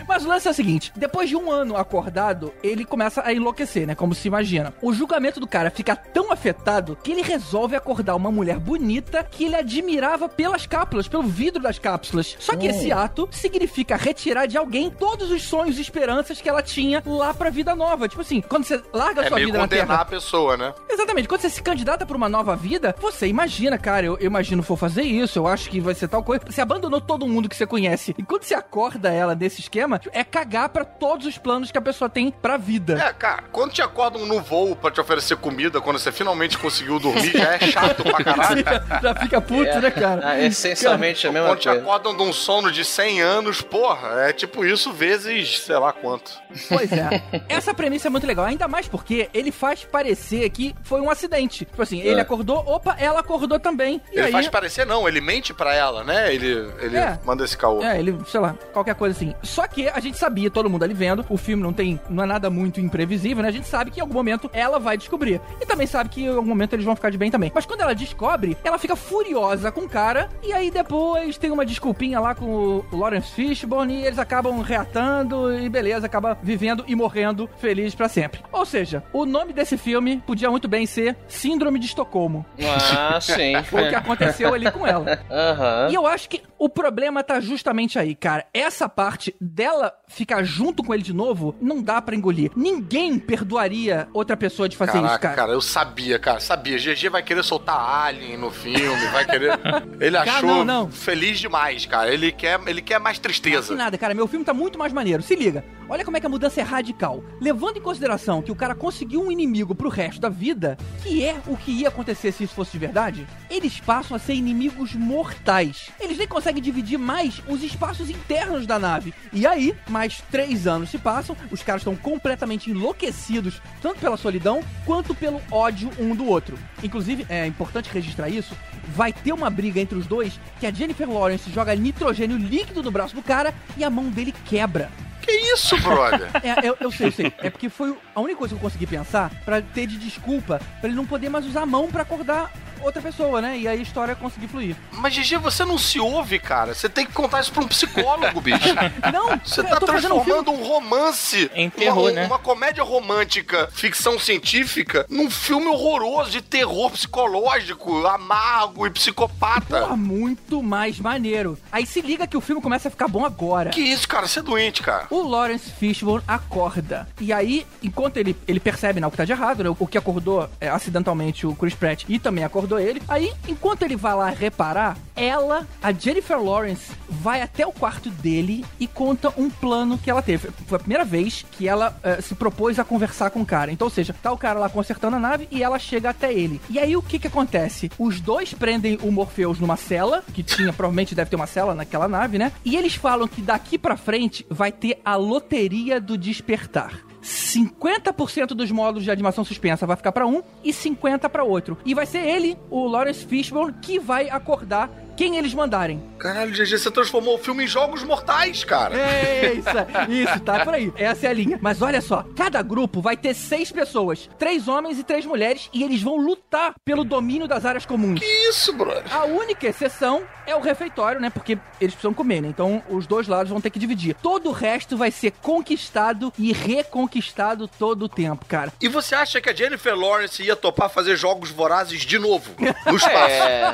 Mas o lance é o seguinte: depois de um ano acordado, ele começa a enlouquecer, né? Como se imagina. O julgamento do cara fica tão afetado que ele resolve acordar uma mulher bonita que ele admirava pelas cápsulas, pelo vidro das cápsulas. Só que esse ato significa retirar de alguém todos os sonhos e esperanças que ela tinha lá pra vida nova. Tipo assim, quando você larga a É sua meio vida na condenar Terra. a pessoa, né? Exatamente. Quando você se candidata pra uma nova vida, você imagina, cara, eu, eu imagino vou fazer isso, eu acho que vai ser tal coisa. Você abandonou todo mundo que você conhece. E quando você acorda ela nesse esquema, é cagar pra todos os planos que a pessoa tem pra vida. É, cara, quando te acordam no voo pra te oferecer comida, quando você finalmente conseguiu dormir, já é chato pra caralho. Já fica puto, É. né, cara? Ah, essencialmente a mesma Quando te coisa. acordam de um sono de 100 anos, porra, é tipo isso vezes sei lá quanto. Pois é. Essa premissa é muito legal, ainda mais porque ele faz parecer que foi um acidente. Tipo assim, ele É. acordou, opa, ela acordou também. E Ele aí... faz parecer não, ele mente pra ela, né? Ele, ele É. manda esse caô. É, ele, sei lá, qualquer coisa assim. Só que a gente sabia, todo mundo ali vendo, o filme não tem, não é nada muito imprevisível, né? A gente sabe que em algum momento ela vai descobrir. E também sabe que em algum momento eles vão ficar de bem também. Mas quando ela descobre, ela fica furiosa com o cara, e aí depois tem uma desculpinha lá com o Lawrence Fishburne, e eles acabam reatando, e beleza, acaba vivendo e morrendo feliz pra sempre. Ou seja, o nome desse filme podia muito bem ser Síndrome de Estocolmo. Ah, sim. Foi o que aconteceu ali com ela. Aham. E eu acho que o problema tá justamente aí, cara. Essa parte dela ficar junto com ele de novo, não dá pra engolir. Ninguém perdoaria outra pessoa de fazer Caraca, isso, cara. cara, eu sabia, cara, sabia. GG vai querer soltar Alien no filme, vai querer. Ele Cara, achou não, não. feliz demais, cara. Ele quer, ele quer mais tristeza. nada, cara. Meu filme tá muito mais maneiro. Se liga. Olha como é que a mudança é radical. Levando em consideração que o cara conseguiu um inimigo pro resto da vida, que é o que ia acontecer se isso fosse de verdade, eles passam a ser inimigos mortais. Eles nem conseguem dividir mais os espaços internos da nave. E aí, mais três anos se passam, os caras estão completamente enlouquecidos, tanto pela solidão quanto pelo ódio um do outro. Inclusive, é importante registrar isso, vai ter uma briga entre os dois que a Jennifer Lawrence joga nitrogênio líquido no braço do cara e a mão dele quebra. Que isso, brother? É, eu, eu sei, eu sei. É porque foi a única coisa que eu consegui pensar pra ter de desculpa pra ele não poder mais usar a mão pra acordar outra pessoa, né? E aí a história conseguir fluir. Mas, GG, você não se ouve, cara. Você tem que contar isso pra um psicólogo, bicho. Não, Você tá fazendo um transformando um romance, Em terror, uma, né? uma comédia romântica, ficção científica, num filme horroroso de terror psicológico, amargo e psicopata. Porra, muito mais maneiro. Aí se liga que o filme começa a ficar bom agora. Que isso, cara? Você é doente, cara. O Lawrence Fishburne acorda. E aí, enquanto ele, ele percebe né, o que tá de errado, né, o que acordou é, acidentalmente o Chris Pratt e também acordou ele. Aí, enquanto ele vai lá reparar, ela, a Jennifer Lawrence, vai até o quarto dele e conta um plano que ela teve. Foi a primeira vez que ela eh, se propôs a conversar com o cara. Então, ou seja, tá o cara lá consertando a nave e ela chega até ele. E aí, o que que acontece? Os dois prendem o Morpheus numa cela, que tinha, provavelmente deve ter uma cela naquela nave, né? E eles falam que daqui pra frente vai ter a loteria do despertar. 50% dos módulos de animação suspensa vai ficar pra um e 50 pra outro. E vai ser ele, o Lawrence Fishburne, que vai acordar quem eles mandarem. Caralho, GG, você transformou o filme em Jogos Mortais, cara. É isso, isso, tá por aí. Essa é a linha. Mas olha só, cada grupo vai ter seis pessoas, três homens e três mulheres, e eles vão lutar pelo domínio das áreas comuns. Que isso, brother? A única exceção é o refeitório, né? Porque eles precisam comer, né? Então os dois lados vão ter que dividir. Todo o resto vai ser conquistado e reconquistado todo o tempo, cara. E você acha que a Jennifer Lawrence ia topar fazer Jogos Vorazes de novo? No espaço? É,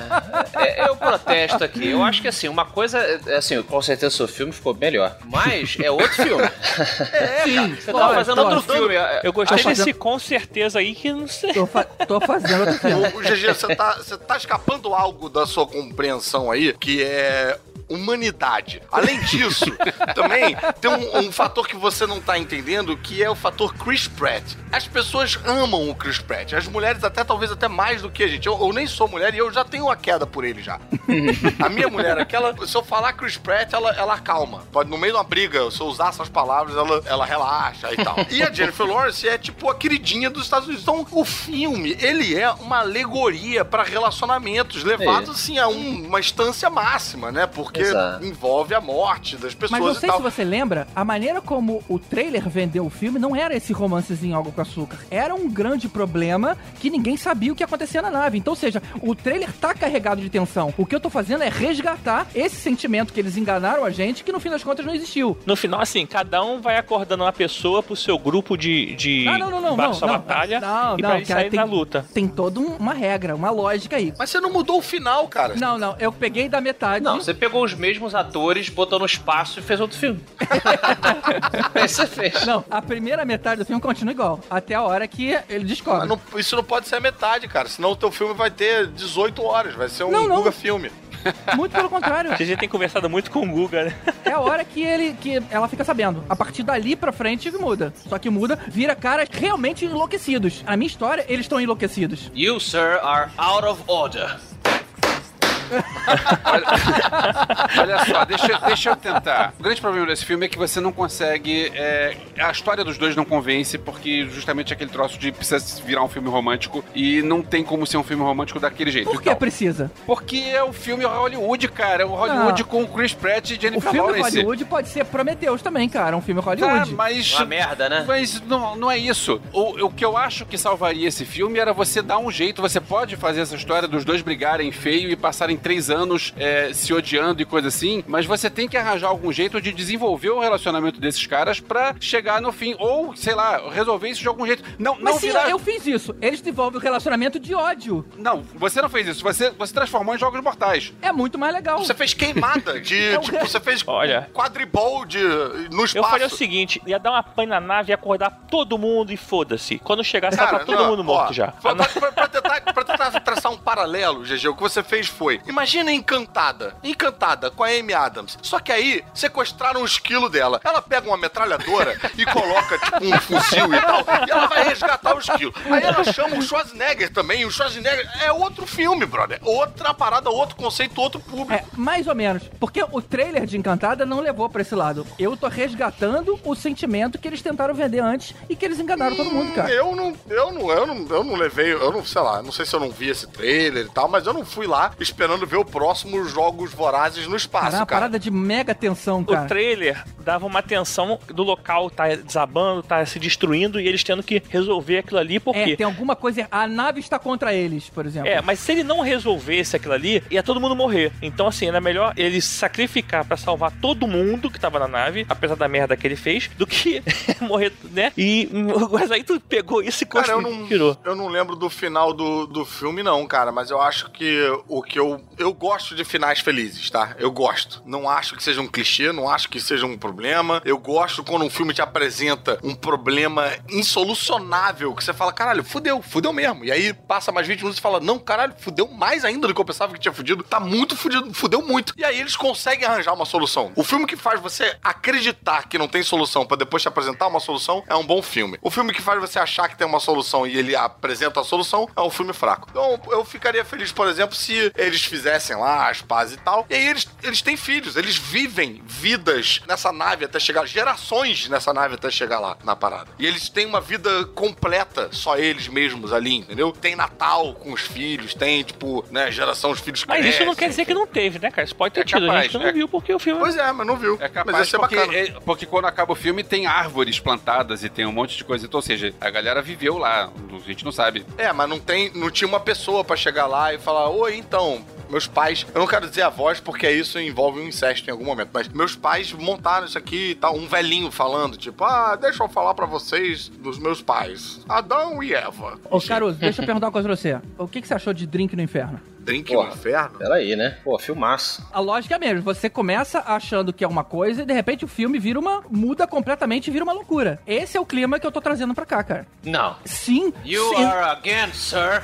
é, eu protesto aqui. Eu acho que assim, uma coisa, é, assim, com certeza o seu filme ficou melhor, mas é outro filme. É, Sim, Você tava fazendo outro filme. Eu gostei fazendo- desse com certeza aí que não sei. Tô, fa- tô fazendo outro filme. O, o GG, você tá, você tá escapando algo da sua compreensão aí, que é humanidade. Além disso, também tem um, um fator que você não tá entendendo, que é o fator Chris Pratt. As pessoas amam o Chris Pratt. As mulheres até, talvez até mais do que a gente. Eu, eu nem sou mulher e eu já tenho uma queda por ele já. a minha mulher, aquela, se eu falar Chris Pratt, ela, ela acalma. Pode, no meio de uma briga, se eu usar essas palavras, ela, ela relaxa e tal. E a Jennifer Lawrence é tipo a queridinha dos Estados Unidos. Então, o filme, ele é uma alegoria pra relacionamentos, levados assim a um- uma instância máxima, né? Porque Exato. envolve a morte das pessoas Mas não e sei tal. se você lembra, a maneira como o trailer vendeu o filme não era esse romancezinho algo com açúcar. Era um grande problema que ninguém sabia o que acontecia na nave. Então, ou seja, o trailer tá carregado de tensão. O que eu tô fazendo é resgatar esse sentimento que eles enganaram a gente, que no fim das contas não existiu. No final, assim, cada um vai acordando uma pessoa pro seu grupo de, de Não, não, não, não, não, sua não, batalha não, e não, pra eles cara, saírem tem- da luta. Tem toda um- uma regra, uma lógica aí. Mas você não mudou o final, cara. Não, não, eu peguei da metade. Não, você pegou os mesmos atores, botou no espaço e fez outro filme. Isso você fez. Não, a primeira metade do filme continua igual. Até a hora que ele descobre. Mas não- isso não pode ser a metade, cara. Senão o teu filme vai ter 18 horas. Vai ser um Não, não. Guga filme. Muito pelo contrário. Vocês já tem conversado muito com o Guga, né? É a hora que ele que ela fica sabendo. A partir dali pra frente muda. Só que muda, vira caras realmente enlouquecidos. A minha história, eles estão enlouquecidos. You, sir, are out of order. Olha só, deixa, deixa eu tentar. O grande problema desse filme é que você não consegue. é, a história dos dois não convence, porque justamente aquele troço de precisa virar um filme romântico e não tem como ser um filme romântico daquele jeito. Por que Então, precisa? Porque é um filme Hollywood, cara. É um Hollywood Ah. com Chris Pratt e O Jennifer filme Lawrence. Hollywood pode ser Prometheus também, cara. Um filme Tá, Hollywood. mas. Uma merda, né? Mas não, não é isso. O, o que eu acho que salvaria esse filme era você dar um jeito. Você pode fazer essa história dos dois brigarem feio e passarem três anos é, se odiando e coisa assim, mas você tem que arranjar algum jeito de desenvolver o relacionamento desses caras pra chegar no fim, ou, sei lá, resolver isso de algum jeito. Não, Mas não sim, virar... eu fiz isso. Eles desenvolvem o relacionamento de ódio. Não, você não fez isso, você, você transformou em jogos mortais. É muito mais legal. Você fez queimada de. É tipo, re- você fez Olha. quadribol de, no espaço. Eu faria o seguinte, ia dar uma pane na nave e acordar todo mundo e foda-se. Quando chegasse, tava todo não, mundo morto ó, já. Pra, pra- pra- pra tentar, pra tentar traçar um paralelo, GG, o que você fez foi: imagina Encantada. Encantada com a Amy Adams. Só que aí sequestraram um esquilo dela. Ela pega uma metralhadora e coloca, tipo, um fuzil e tal, e ela vai resgatar o esquilo. Aí ela chama o Schwarzenegger também. O Schwarzenegger é outro filme, brother. Outra parada, outro conceito, outro público. É, mais ou menos. Porque o trailer de Encantada não levou pra esse lado. Eu tô resgatando o sentimento que eles tentaram vender antes e que eles enganaram todo mundo, cara. Eu não, eu não, eu não, eu não levei, eu não, sei lá, não sei se eu não vi esse trailer e tal, mas eu não fui lá esperando ver o próximo Jogos Vorazes no espaço, Cara, uma cara. parada de mega tensão, O cara. trailer dava uma tensão do local tá desabando, tá se destruindo e eles tendo que resolver aquilo ali, por É, tem alguma coisa. A nave está contra eles, por exemplo. É, mas se ele não resolvesse aquilo ali, ia todo mundo morrer. Então, assim, era melhor ele sacrificar pra salvar todo mundo que tava na nave, apesar da merda que ele fez, do que morrer, né? E mas aí tu pegou isso e Cara, eu não, tirou. eu não lembro do final do, do filme, não, cara. Mas eu acho que o que eu. Eu gosto de finais felizes, tá? Eu gosto. Não acho que seja um clichê, não acho que seja um problema. Eu gosto quando um filme te apresenta um problema insolucionável, que você fala, caralho, fudeu, fudeu mesmo. E aí passa mais 20 minutos e fala, não, caralho, fudeu mais ainda do que eu pensava que tinha fudido. Tá muito fudido, fudeu muito. E aí eles conseguem arranjar uma solução. O filme que faz você acreditar que não tem solução pra depois te apresentar uma solução é um bom filme. O filme que faz você achar que tem uma solução e ele apresenta a solução é um filme fraco. Então eu ficaria feliz, por exemplo, se eles fizessem lá as pazes e tal. E aí eles, eles têm filhos, eles vivem vidas nessa nave até chegar, gerações nessa nave até chegar lá na parada. E eles têm uma vida completa, só eles mesmos ali, entendeu? Tem Natal com os filhos, tem, tipo, né, geração os filhos Mas isso não crescem, quer dizer que não teve, né, cara? Isso pode ter É tido. a capaz, gente não é. viu porque o filme. Pois é, mas não viu. É capaz, mas ia ser porque, bacana. é- porque quando acaba o filme tem árvores plantadas e tem um monte de coisa. Então, ou seja, a galera viveu lá, a gente não sabe. É, mas não tem, não tinha uma pessoa pra chegar lá e falar: "Oi, então, meus pais, eu não quero dizer avós porque isso envolve um incesto em algum momento, mas meus pais montaram isso aqui e tal, um velhinho falando, tipo: "Ah, deixa eu falar pra vocês dos meus pais, Adão e Eva". Ô, Caruso, deixa eu perguntar uma coisa pra você. O que, que você achou de Drink no Inferno? Drink Porra. no inferno? Peraí, né? Pô, filmaço. A lógica é a mesma. Você começa achando que é uma coisa e de repente o filme vira uma. muda completamente e vira uma loucura. Esse é o clima que eu tô trazendo pra cá, cara. Não. Sim. You sim. are again, sir.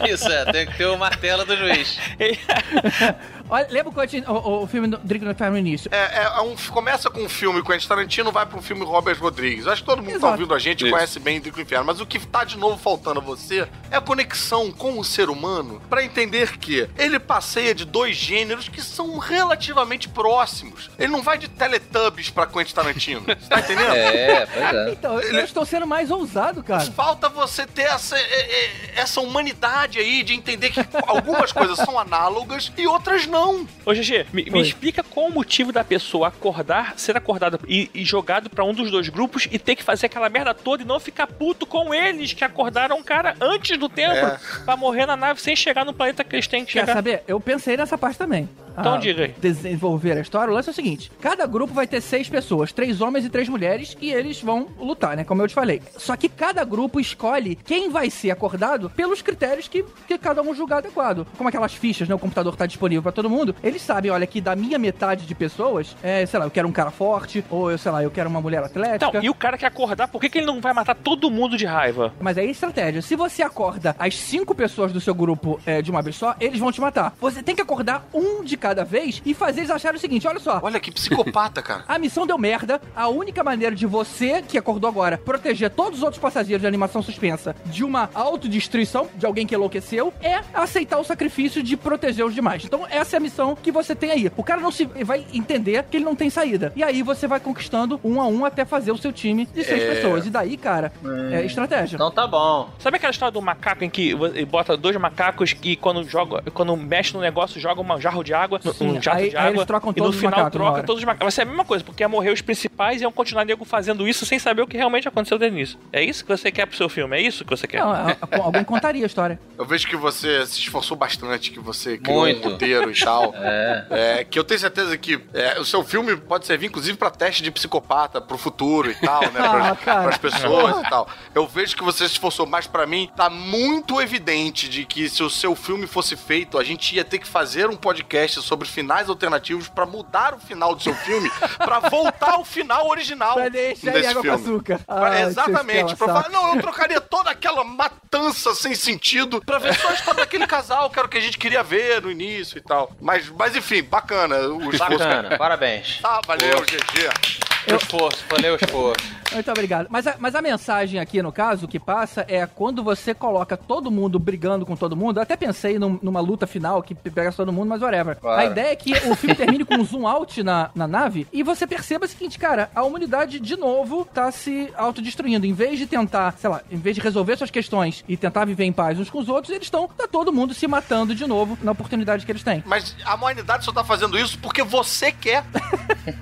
Isso é, tem que ter o martelo do juiz. Olha, lembra quando o, o filme do Drink no Inferno no início? É, é um, começa com um filme Quentin Tarantino, vai pra um filme Robert Rodrigues. Acho que todo mundo que tá Exato. ouvindo a gente Isso. conhece bem Drink no Inferno. Mas o que tá de novo faltando a você é a conexão com o ser humano pra entender que ele passeia de dois gêneros que são relativamente próximos. Ele não vai de Teletubbies pra Quentin Tarantino. Você tá entendendo? É, pois é. Então, eu estou sendo mais ousado, cara. Falta você ter essa, é, é, essa humanidade aí de entender que algumas coisas são análogas e outras não. Ô, GG, me, me explica qual o motivo da pessoa acordar, ser acordada e, e jogado pra um dos dois grupos e ter que fazer aquela merda toda e não ficar puto com eles que acordaram o cara antes do tempo É. pra morrer na nave sem chegar no planeta que eles têm que Quer chegar. saber? Eu pensei nessa parte também. Então Ah, diga aí. Desenvolver a história. O lance é o seguinte: cada grupo vai ter seis pessoas, três homens e três mulheres, e eles vão lutar, né? Como eu te falei. Só que cada grupo escolhe quem vai ser acordado pelos critérios que, que cada um julgar adequado. Como aquelas fichas, né? O computador tá disponível pra todo mundo. Eles sabem, olha, que da minha metade de pessoas, é, sei lá, eu quero um cara forte, ou eu, sei lá, eu quero uma mulher atlética. Então, e o cara que acordar, por que, que ele não vai matar todo mundo de raiva? Mas aí é estratégia. Se você acorda as cinco pessoas do seu grupo é, de uma vez só, eles vão te matar. Você tem que acordar um de cada vez e fazer eles acharem o seguinte: olha só. Olha que psicopata, cara. A missão deu merda. A única maneira de você, que acordou agora, proteger todos os outros passageiros de animação suspensa de uma autodestruição, de alguém que enlouqueceu, é aceitar o sacrifício de proteger os demais. Então, essa é a missão que você tem aí. O cara não se vai entender que ele não tem saída. E aí você vai conquistando um a um até fazer o seu time de seis É. pessoas. E daí, cara, é estratégia. Então tá bom. Sabe aquela história do macaco em que bota dois macacos e quando joga, quando mexe no negócio, joga um jarro de água Sim, um jato aí- de aí água. eles trocam e no todos os final macacos troca todos os macacos. Vai ser a mesma coisa, porque ia morrer os principais e iam continuar nego fazendo isso sem saber o que realmente aconteceu desde início. É isso que você quer pro seu filme? É isso que você quer? Não, a- a- alguém contaria a história. Eu vejo que você se esforçou bastante, que você criou Muito. um tal. É. É, que eu tenho certeza que é, o seu filme pode servir, inclusive, pra teste de psicopata pro futuro e tal, né? Ah, Pras, cara. pras pessoas e tal. Eu vejo que você se esforçou, mas pra mim tá muito evidente de que se o seu filme fosse feito, a gente ia ter que fazer um podcast sobre finais alternativos pra mudar o final do seu filme, pra voltar ao final original Pra deixar desse água com filme. açúcar. Pra- Ai, exatamente. Pra falar, não, eu trocaria toda aquela matança sem sentido pra ver só a história daquele casal, que era o que a gente queria ver no início e tal. Mas, mas enfim, bacana. O esforço. Bacana, parabéns. Tá, valeu, GG. O esforço, valeu o esforço. Muito obrigado. Mas a, mas a mensagem aqui, no caso, que passa é quando você coloca todo mundo brigando com todo mundo. Eu até pensei num- numa luta final que pega todo mundo, mas whatever. Claro. A ideia é que o filme termine com um zoom out na, na nave e você perceba o seguinte, cara, a humanidade de novo tá se autodestruindo. Em vez de tentar, sei lá, em vez de resolver suas questões e tentar viver em paz uns com os outros, eles estão, tá todo mundo se matando de novo na oportunidade que eles têm. Mas a humanidade só tá fazendo isso porque você quer.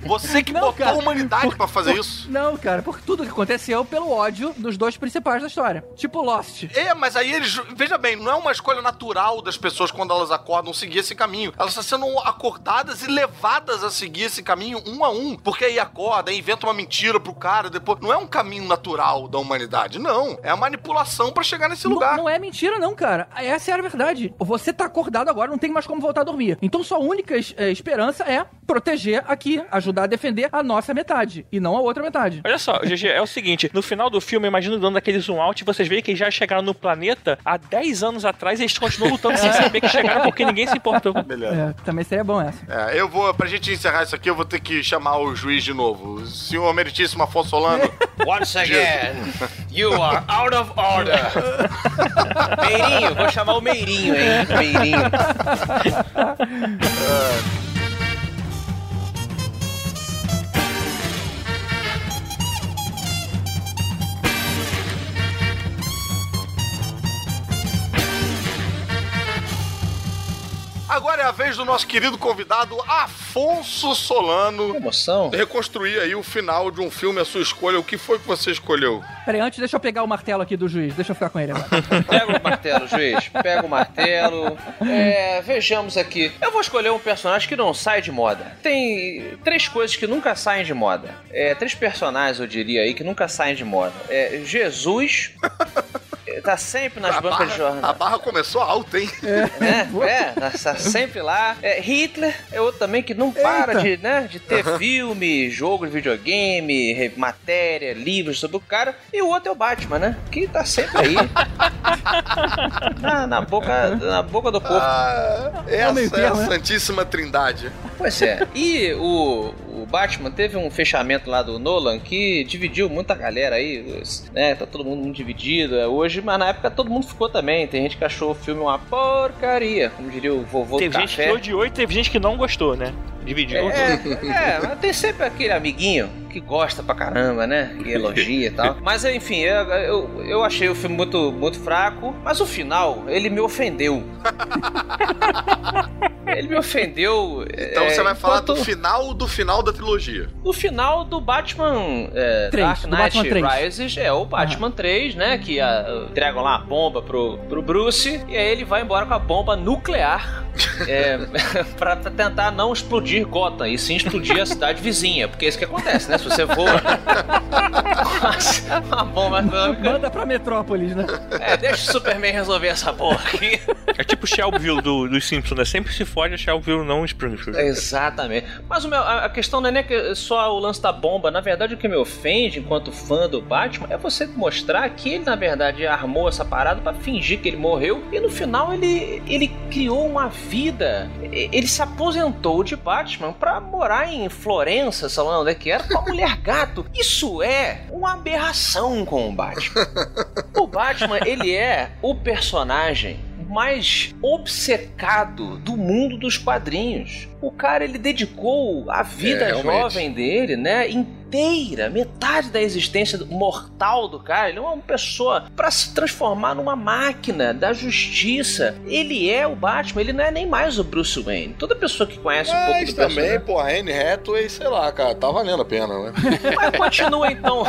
Você que Não, botou cara, a humanidade por- pra fazer por- isso. Não, cara, porque tudo que aconteceu pelo ódio dos dois principais da história. Tipo Lost. É, mas aí eles. Veja bem, não é uma escolha natural das pessoas quando elas acordam seguir esse caminho. Elas estão sendo acordadas e levadas a seguir esse caminho um a um. Porque aí acorda, aí inventa uma mentira pro cara, depois. Não é um caminho natural da humanidade, não. É a manipulação pra chegar nesse Não- lugar. Não, é mentira, não, cara. Essa é a verdade. Você tá acordado agora, não tem mais como voltar a dormir. Então sua única eh, esperança é proteger aqui, ajudar a defender a nossa metade e não a outra metade. Olha só, GG, é o seguinte, no final do filme, imagina dando aquele zoom out, vocês veem que já chegaram no planeta há 10 anos atrás e eles continuam lutando sem saber que chegaram porque ninguém se importou. Beleza. É, também seria bom essa. É, eu vou, pra gente encerrar isso aqui, eu vou ter que chamar o juiz de novo. Senhor Meritíssimo Afonso Solano. Once again, you are out of order. Meirinho, vou chamar o Meirinho, hein? Meirinho. Agora é a vez do nosso querido convidado Afonso Solano. Emoção. Reconstruir aí o final de um filme, a sua escolha. O que foi que você escolheu? Peraí, antes deixa eu pegar o martelo aqui do juiz. Deixa eu ficar com ele agora. Pega o martelo, juiz. Pega o martelo. É, vejamos aqui. Eu vou escolher um personagem que não sai de moda. Tem três coisas que nunca saem de moda. É, três personagens, eu diria aí, que nunca saem de moda. É, Jesus. é, Tá sempre nas A bancas de jornal. a barra começou alta, hein? né? É, tá sempre lá. É, Hitler é outro também que não para de, né, de ter filme, jogo de videogame, matéria, livros sobre o cara. E o outro é o Batman, né? Que tá sempre aí. na, na boca, na boca do povo. Ah, essa meio é, a né? Santíssima Trindade. Pois é. E o, o Batman teve um fechamento lá do Nolan que dividiu muita galera aí, né? Tá todo mundo muito dividido é, hoje, mas na época todo mundo ficou também. Tem gente que achou o filme uma porcaria, como diria o vovô Teve do gente café. que odiou e teve gente que não gostou, né? Dividiu. É, é, mas tem sempre aquele amiguinho que gosta pra caramba, né? Que elogia e tal. Mas enfim, eu, eu, eu achei o filme muito, muito fraco, mas o final, ele me ofendeu. ele me ofendeu. Então é, você vai falar enquanto- do final do final da trilogia. do final do Batman é, Três, Dark do Knight Batman. Rises, é o Batman 3, né? Que a, entregam lá a bomba pro, pro Bruce e aí ele vai embora com a bomba nuclear é, pra tentar não explodir Gotham e sim explodir a cidade vizinha, porque é isso que acontece, né? Se você voa com a bomba atômica, Manda pra Metrópolis, né? é, deixa o Superman resolver essa porra aqui. É tipo Shelbyville do, dos Simpsons, né? Sempre se fode a Shelbyville, não Springfield. Exatamente. Mas o meu, a, a questão não é nem que só o lance da bomba. Na verdade, o que me ofende enquanto fã do Batman é você mostrar que ele, na verdade, armou essa parada pra fingir que ele morreu e no final ele, ele criou uma vida. Ele se aposentou de Batman pra morar em Florença, sei lá onde é que era, com a mulher gato. Isso é uma aberração com o Batman. O Batman, ele é o personagem mais obcecado do mundo dos quadrinhos. O cara, ele dedicou a vida É, jovem dele, né? Inteira, metade da existência mortal do cara. Ele é uma pessoa pra se transformar numa máquina da justiça. Ele é o Batman, ele não é nem mais o Bruce Wayne. Toda pessoa que conhece um pouco Mas do também, personagem. pô, a Anne Hathaway, sei lá, cara, tá valendo a pena, né? Mas continua então.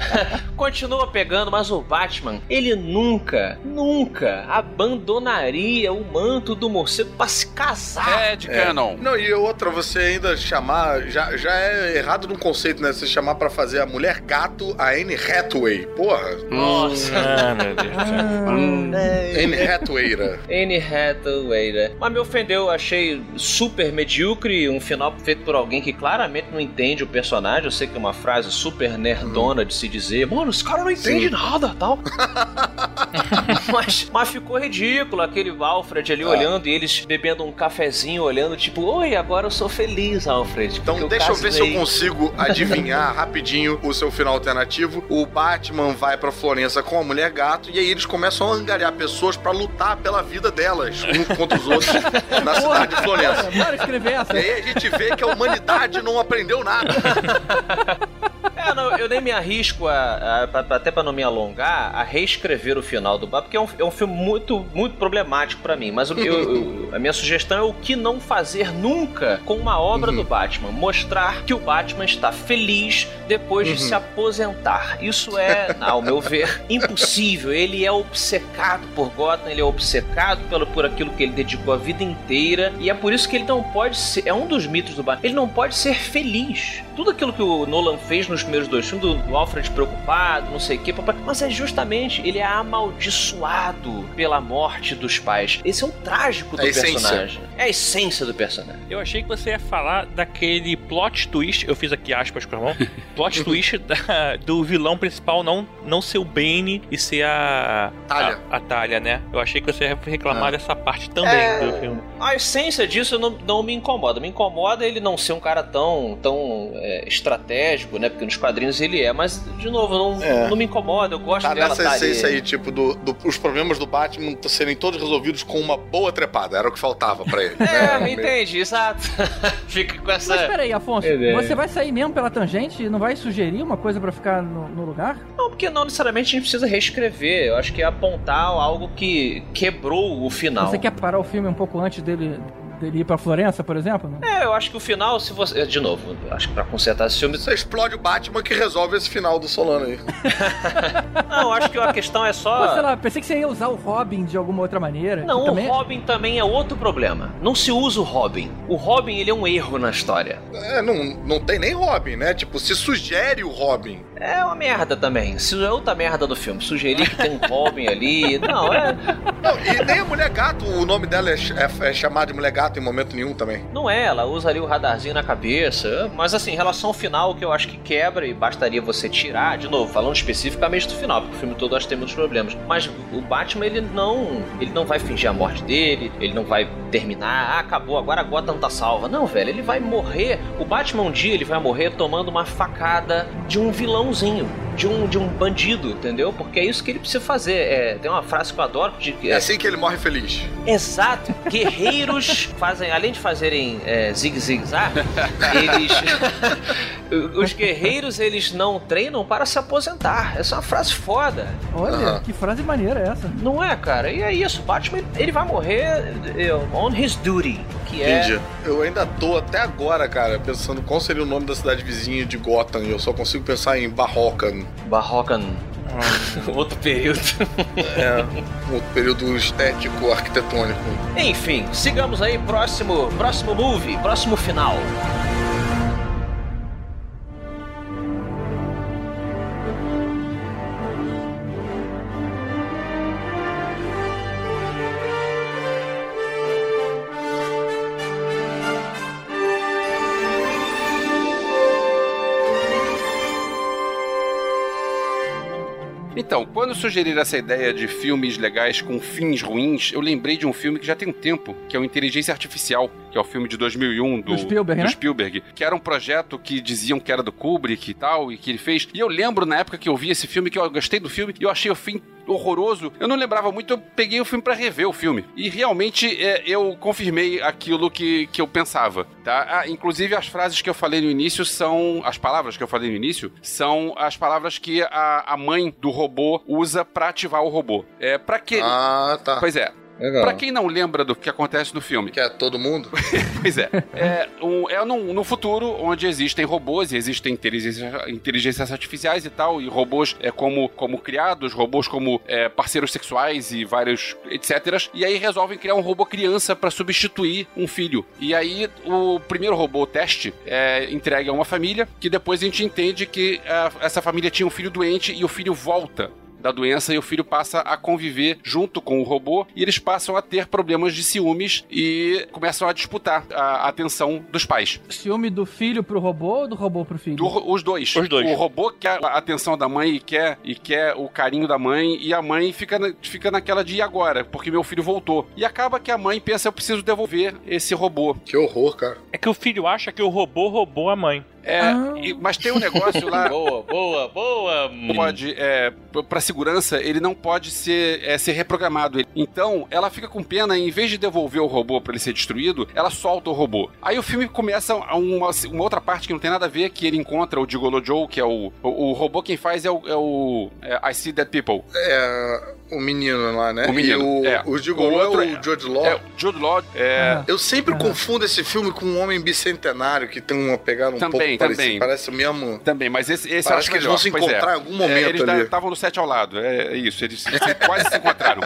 continua pegando, mas o Batman, ele nunca, nunca abandonaria o manto do morcego pra se casar. É, de canon. Não, e outra, você ainda chamar. Já, já é errado no conceito, né? Você chamar pra fazer a mulher gato a Anne Hathaway. Porra. Nossa. Ah, meu Deus do céu. Anne Hathawayra. Anne Hathaway? Mas me ofendeu, eu achei super medíocre, um final feito por alguém que claramente não entende o personagem. Eu sei que é uma frase super nerdona de se dizer, mano, esse cara não entende Sim. nada, tal. mas, mas ficou ridículo aquele Alfred ali Ah. olhando e eles bebendo um cafezinho, olhando tipo, oi, agora eu sou feliz, Alfred. Então deixa eu ver se eu casei." consigo adivinhar rapidinho o seu final alternativo. O Batman vai pra Florença com a mulher gato e aí eles começam a angariar pessoas pra lutar pela vida delas, uns contra os outros, na cidade de Florença. Bora escrever essa. E aí a gente vê que a humanidade não aprendeu nada. É, não, eu nem me arrisco a, a- pra- até pra não me alongar, a reescrever o final do Batman, porque é um, é um filme muito, muito problemático pra mim. Mas o- eu- eu- a minha sugestão é o que não fazer nunca com uma obra do Batman. Mostrar que o Batman está feliz depois de Uhum. se aposentar. Isso é, ao meu ver, impossível. Ele é obcecado por Gotham, ele é obcecado pelo, por aquilo que ele dedicou a vida inteira. E é por isso que ele não pode ser. É um dos mitos do Batman. Ele não pode ser feliz. Tudo aquilo que o Nolan fez nos primeiros dois filmes, do, do Alfred preocupado, não sei o papai, mas é justamente ele é amaldiçoado pela morte dos pais. Esse é um trágico do É a essência. É a essência do personagem. Eu achei que você ia falar daquele plot twist, eu fiz aqui aspas com a mão, plot twist da- do vilão principal não, não ser o Bane e ser a Talha. A, a Talha, né? Eu achei que você ia reclamar Ah. dessa parte também É. do filme. A essência disso não, não me incomoda. Me incomoda ele não ser um cara tão, tão é, estratégico, né? Porque nos quadrinhos ele é. Mas, de novo, não, É. não me incomoda. Eu gosto Tá dela nessa tá essência ali. aí, tipo, do, do- os problemas do Batman serem todos resolvidos com uma boa trepada. Era o que faltava pra ele. É, né? entende, exato. Fica com essa. Mas peraí, Afonso, Ideia. você vai sair mesmo pela tangente e não vai sugerir uma coisa pra ficar no, no lugar? Não, porque não necessariamente a gente precisa reescrever. Eu acho que é apontar algo que quebrou o final. Você quer parar o filme um pouco antes dele, dele ir pra Florença, por exemplo? Não? É, eu acho que o final, se você. De novo, acho que pra consertar esse filme. Você explode o Batman que resolve esse final do Solano aí. Não, eu acho que a questão é só. Pô, sei lá, pensei que você ia usar o Robin de alguma outra maneira. Não, também o Robin também é outro problema. Não se usa o Robin. O Robin, ele é um erro na história. É, não, não tem nem Robin, né? Tipo, se sugere o Robin. É uma merda também. Isso é outra merda do filme. Sugerir que tem um Robin ali. Não, é. Não, e nem a Mulher Gato, o nome dela é, é, é chamado de Mulher Gato em momento nenhum também. Não é, ela usa ali o radarzinho na cabeça. Mas assim, em relação ao final, que eu acho que quebra e bastaria você tirar, de novo, falando especificamente do final, porque o filme todo acho que tem muitos problemas. Mas o Batman, ele não. Ele não vai fingir a morte dele, ele não vai terminar, ah, acabou, agora a Gotham tá salva. Não, velho, ele vai morrer. O Batman um dia ele vai morrer tomando uma facada de um vilãozinho. De um, de um bandido, entendeu? Porque é isso que ele precisa fazer. É, tem uma frase que eu adoro. De, É assim que ele morre feliz. Exato. Guerreiros fazem, além de fazerem é, zig-zig-zag, eles. os guerreiros eles não treinam para se aposentar. Essa é uma frase foda. Olha, Aham. que frase maneira é essa. Não é, cara? E é isso. O Batman ele vai morrer é, on his duty. Que é. Entendi. Eu ainda tô até agora, cara, pensando qual seria o nome da cidade vizinha de Gotham. E eu só consigo pensar em Barrocan. Barrocan. Outro período. É, um período estético, arquitetônico. Enfim, sigamos aí. Próximo, próximo movie, próximo final. Então, quando sugeriram essa ideia de filmes legais com fins ruins, eu lembrei de um filme que já tem um tempo, que é o Inteligência Artificial. que é o filme de 2001 do, Do Spielberg, né? Spielberg, que era um projeto que diziam que era do Kubrick e tal, e que ele fez. E eu lembro na época que eu vi esse filme, que eu gostei do filme, e eu achei o fim horroroso. Eu não lembrava muito, eu peguei o filme pra rever o filme. E realmente é, eu confirmei aquilo que, que eu pensava, tá? Ah, inclusive as frases que eu falei no início são... As palavras que eu falei no início são as palavras que a, a mãe do robô usa pra ativar o robô. É, pra que... Ah, tá. Pois é. Legal. Pra quem não lembra do que acontece no filme. Que é todo mundo? pois é. É, um, é num, no futuro onde existem robôs e existem inteligência- inteligências artificiais e tal, e robôs é, como, como criados, robôs como é, parceiros sexuais e vários etc. E aí resolvem criar um robô criança pra substituir um filho. E aí o primeiro robô teste é entregue a uma família, que depois a gente entende que ah, essa família tinha um filho doente e o filho volta da doença e o filho passa a conviver junto com o robô e eles passam a ter problemas de ciúmes e começam a disputar a atenção dos pais. Ciúme do filho pro robô ou do robô pro filho? Do- os dois. Os dois. O robô quer a atenção da mãe e quer, e quer o carinho da mãe, e a mãe fica, na- fica naquela de e agora, porque meu filho voltou. E acaba que a mãe pensa, eu preciso devolver esse robô. Que horror, cara. É que o filho acha que o robô roubou a mãe. É, e- mas tem um negócio lá. Boa, boa, boa. pode, é, p- pra segurança, ele não pode ser, é, ser reprogramado. Então, ela fica com pena, e em vez de devolver o robô pra ele ser destruído, ela solta o robô. Aí o filme começa uma, uma outra parte que não tem nada a ver, que ele encontra o Gigolo Joe, que é o, o, o robô quem faz é o, é o é, I See Dead People. É, o menino lá, né? O menino, E o, é. o Gigolo O outro é o Jude Law. É, o Jude Law, é... Eu sempre confundo esse filme com um homem bicentenário que tem uma pegada um Também, pouco parecida. também. Parece o mesmo. Também, mas esse, esse acho que eles vão se é. encontrar em algum momento É, eles ali. estavam no set ao lado, é, é isso, eles se- quase se encontraram.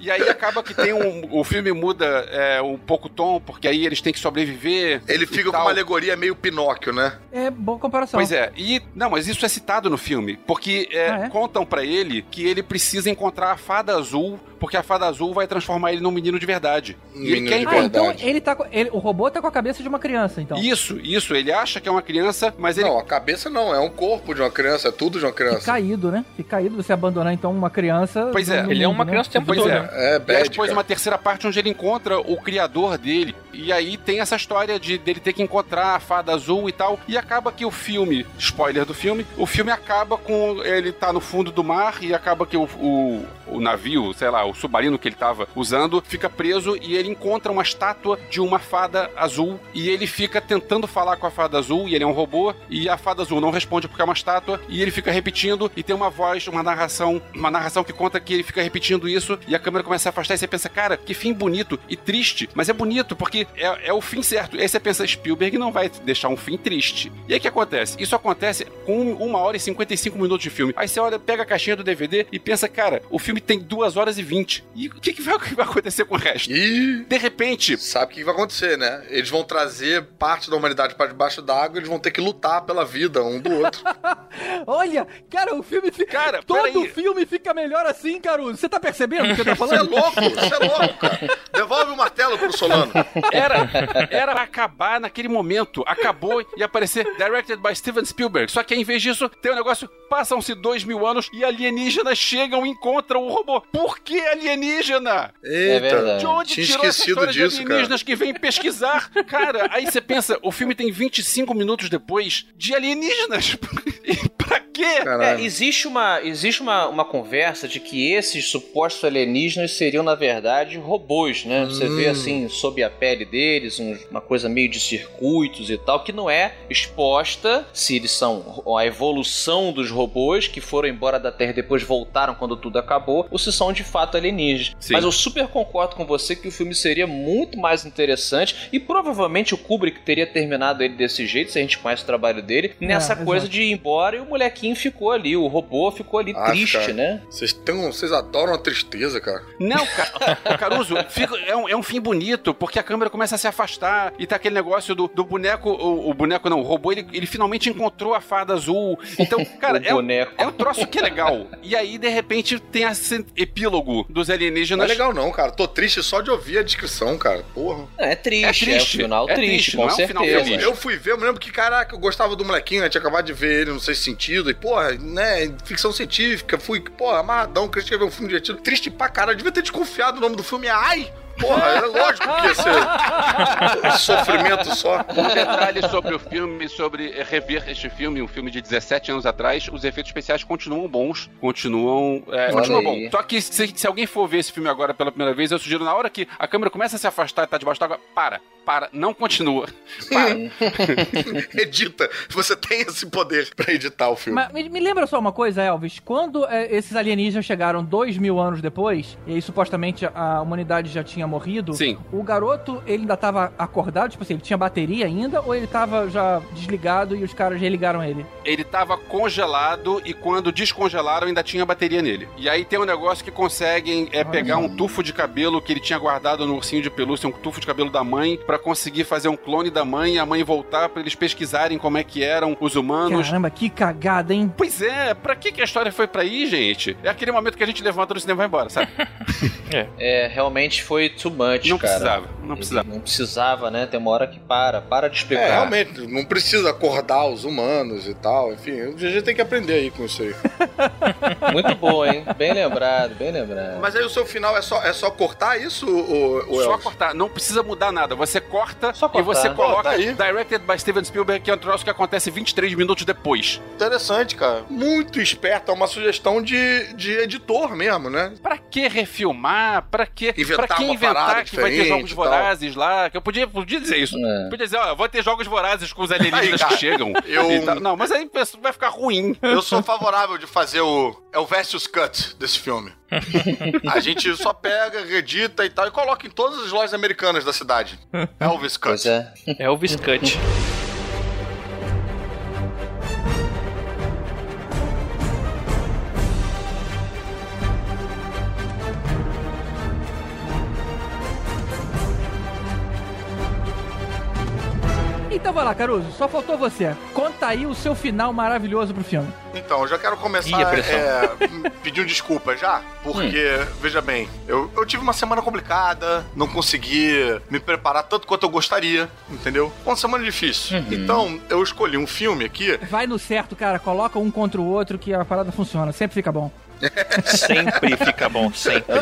E aí acaba que tem um. O filme muda é, um pouco o tom, porque aí eles têm que sobreviver. Ele fica com tal. uma alegoria meio Pinóquio, né? É boa comparação. Pois é, e não, mas isso é citado no filme, porque é, Ah, é? contam pra ele que ele precisa encontrar a fada azul, porque a fada azul vai transformar ele num menino de verdade. e ele quer Ah, encontrar. então ele tá com, ele- o robô tá com a cabeça de uma criança, então. Isso, isso, ele acha que é uma criança, mas ele Não, a cabeça não, é um corpo de uma criança, é tudo de uma criança. caído, né? Que caído você abandonar então uma criança. Pois é. Ele é mundo, uma né? criança o tempo Pois todo. é. né? É, E aí bad, depois cara. uma terceira parte onde ele encontra o criador dele. E aí tem essa história de dele ter que encontrar a fada azul e tal. E acaba que o filme, spoiler do filme, o filme acaba com ele tá no fundo do mar e acaba que o, o, o navio, sei lá, o submarino que ele tava usando, fica preso e ele encontra uma estátua de uma fada azul e ele fica tentando falar com a fada azul e ele é um robô e a fada azul não responde porque é uma estátua e ele fica repetindo e tem uma voz, uma narração, uma narração que conta que ele fica repetindo isso e a câmera começa a afastar e você pensa, cara, que fim bonito e triste, mas é bonito porque é, é o fim certo. E aí você pensa, Spielberg não vai deixar um fim triste. E aí o que acontece? Isso acontece com uma hora e 55 minutos de filme. Aí você olha, pega a caixinha do DVD e pensa, cara, o filme tem duas horas e 20. E o que, que vai, que vai acontecer com o resto? E De repente, sabe o que vai acontecer, né? Eles vão trazer parte da humanidade para debaixo d'água, eles vão ter que lutar pela vida um do outro. Olha, cara, o filme fica. Cara, todo peraí. filme fica melhor assim, Caruso. Você tá percebendo o que eu tô Você é falando? louco, você é louco, cara. Devolve o martelo pro Solano. Era, era pra acabar naquele momento. Acabou e aparecer directed by Steven Spielberg. Só que aí, em vez disso, tem um negócio. Passam-se dois mil anos e alienígenas chegam e encontram o robô. Por que alienígena? Eita, verdade. De onde tinha tirou esquecido disso, de cara. alienígenas que vêm pesquisar? Cara, aí você pensa, o filme tem 25 minutos depois de alienígenas. E pra quê? É, existe uma, existe uma, uma conversa de que esses supostos alienígenas seriam, na verdade, robôs, né? Você vê, assim, sob a pele deles, uma coisa meio de circuitos e tal, que não é exposta se eles são a evolução dos robôs que foram embora da Terra e depois voltaram quando tudo acabou, ou se são de fato alienígenas. Sim. Mas eu super concordo com você que o filme seria muito mais interessante e provavelmente o Kubrick teria terminado ele desse jeito, se a gente conhece o trabalho dele, nessa exato. coisa de ir embora e o molequinho ficou ali, o robô ficou ali Ah, triste, cara. né? Vocês, tão, vocês adoram a tristeza, cara. Não, ca- Ô, Caruso, fica- é, um, é um fim bonito, porque a câmera começa a se afastar e tá aquele negócio do, do boneco, o, o boneco não, o robô, ele, ele finalmente encontrou a fada azul. Então, cara, o é boneco. é um troço que é legal. E aí, de repente, tem esse epílogo dos Não é alienígenas. legal não, cara. Tô triste só de ouvir a descrição, cara. Porra. É triste, é, É triste, um final é triste, triste, com não é um final certeza. feliz. Eu fui ver, eu me lembro que, caraca, eu gostava do molequinho, né? Tinha acabado de ver ele, não sei se sentido. E, porra, né? Ficção científica. Fui, porra, amarradão, queria escrever um filme divertido. Triste pra caralho. Devia ter desconfiado o nome do filme. Ai! Porra, é lógico que ia ser sofrimento só. Um detalhe sobre o filme, sobre rever este filme, um filme de 17 anos atrás, os efeitos especiais continuam bons, continuam. É, bom. Só que se, se alguém for ver esse filme agora pela primeira vez, eu sugiro na hora que a câmera começa a se afastar e tá debaixo d'água, para, para, não continua. Para. Edita. Você tem esse poder pra editar o filme. Mas me, me lembra só uma coisa, Elvis. Quando é, esses alienígenas chegaram dois mil anos depois, e aí supostamente a humanidade já tinha morrido, Sim. o garoto, ele ainda tava acordado? Tipo assim, ele tinha bateria ainda? Ou ele tava já desligado e os caras religaram ele? Ele tava congelado e quando descongelaram ainda tinha bateria nele. E aí tem um negócio que conseguem é, pegar um tufo de cabelo que ele tinha guardado no ursinho de pelúcia, um tufo de cabelo da mãe, pra conseguir fazer um clone da mãe e a mãe voltar pra eles pesquisarem como é que eram os humanos. Caramba, que cagada, hein? Pois é, pra que, que a história foi pra aí, gente? É aquele momento que a gente levanta do cinema e vai embora, sabe? É, realmente foi too much, Não cara. precisava, não precisava. Não precisava, né? Tem uma hora que para. Para de explicar. É, realmente, não precisa acordar os humanos e tal. Enfim, o GG tem que aprender aí com isso aí. Muito bom, hein? Bem lembrado, bem lembrado. Mas aí o seu final é só, é só cortar isso, o, o Só cortar, não precisa mudar nada. Você corta e você Pô, coloca tá aí. Directed by Steven Spielberg, que é um troço que acontece 23 minutos depois. Interessante, cara. Muito esperto. É uma sugestão de, de editor mesmo, né? Pra que refilmar? Pra que Inventar pra que uma inventar que vai ter jogos vorazes lá? Que eu podia, podia dizer isso. É. Podia dizer, ó, vou ter jogos vorazes com os alienígenas Aí, que chegam. eu-. Não, mas aí vai ficar ruim. Eu sou favorável de fazer o. É o versus cut desse filme. A gente só pega, reedita e tal, e coloca em todas as lojas americanas da cidade. Elvis Cut. Pois é. Elvis Cut. Então vai lá, Caruso, só faltou você. Conta aí o seu final maravilhoso pro filme. Então, eu já quero começar Ih, é, pedindo desculpa já, porque, veja bem, eu, eu tive uma semana complicada, não consegui me preparar tanto quanto eu gostaria, entendeu? Uma semana difícil. Então, eu escolhi um filme aqui. Vai no certo, cara. Coloca um contra o outro que a parada funciona. Sempre fica bom. Sempre fica bom, sempre.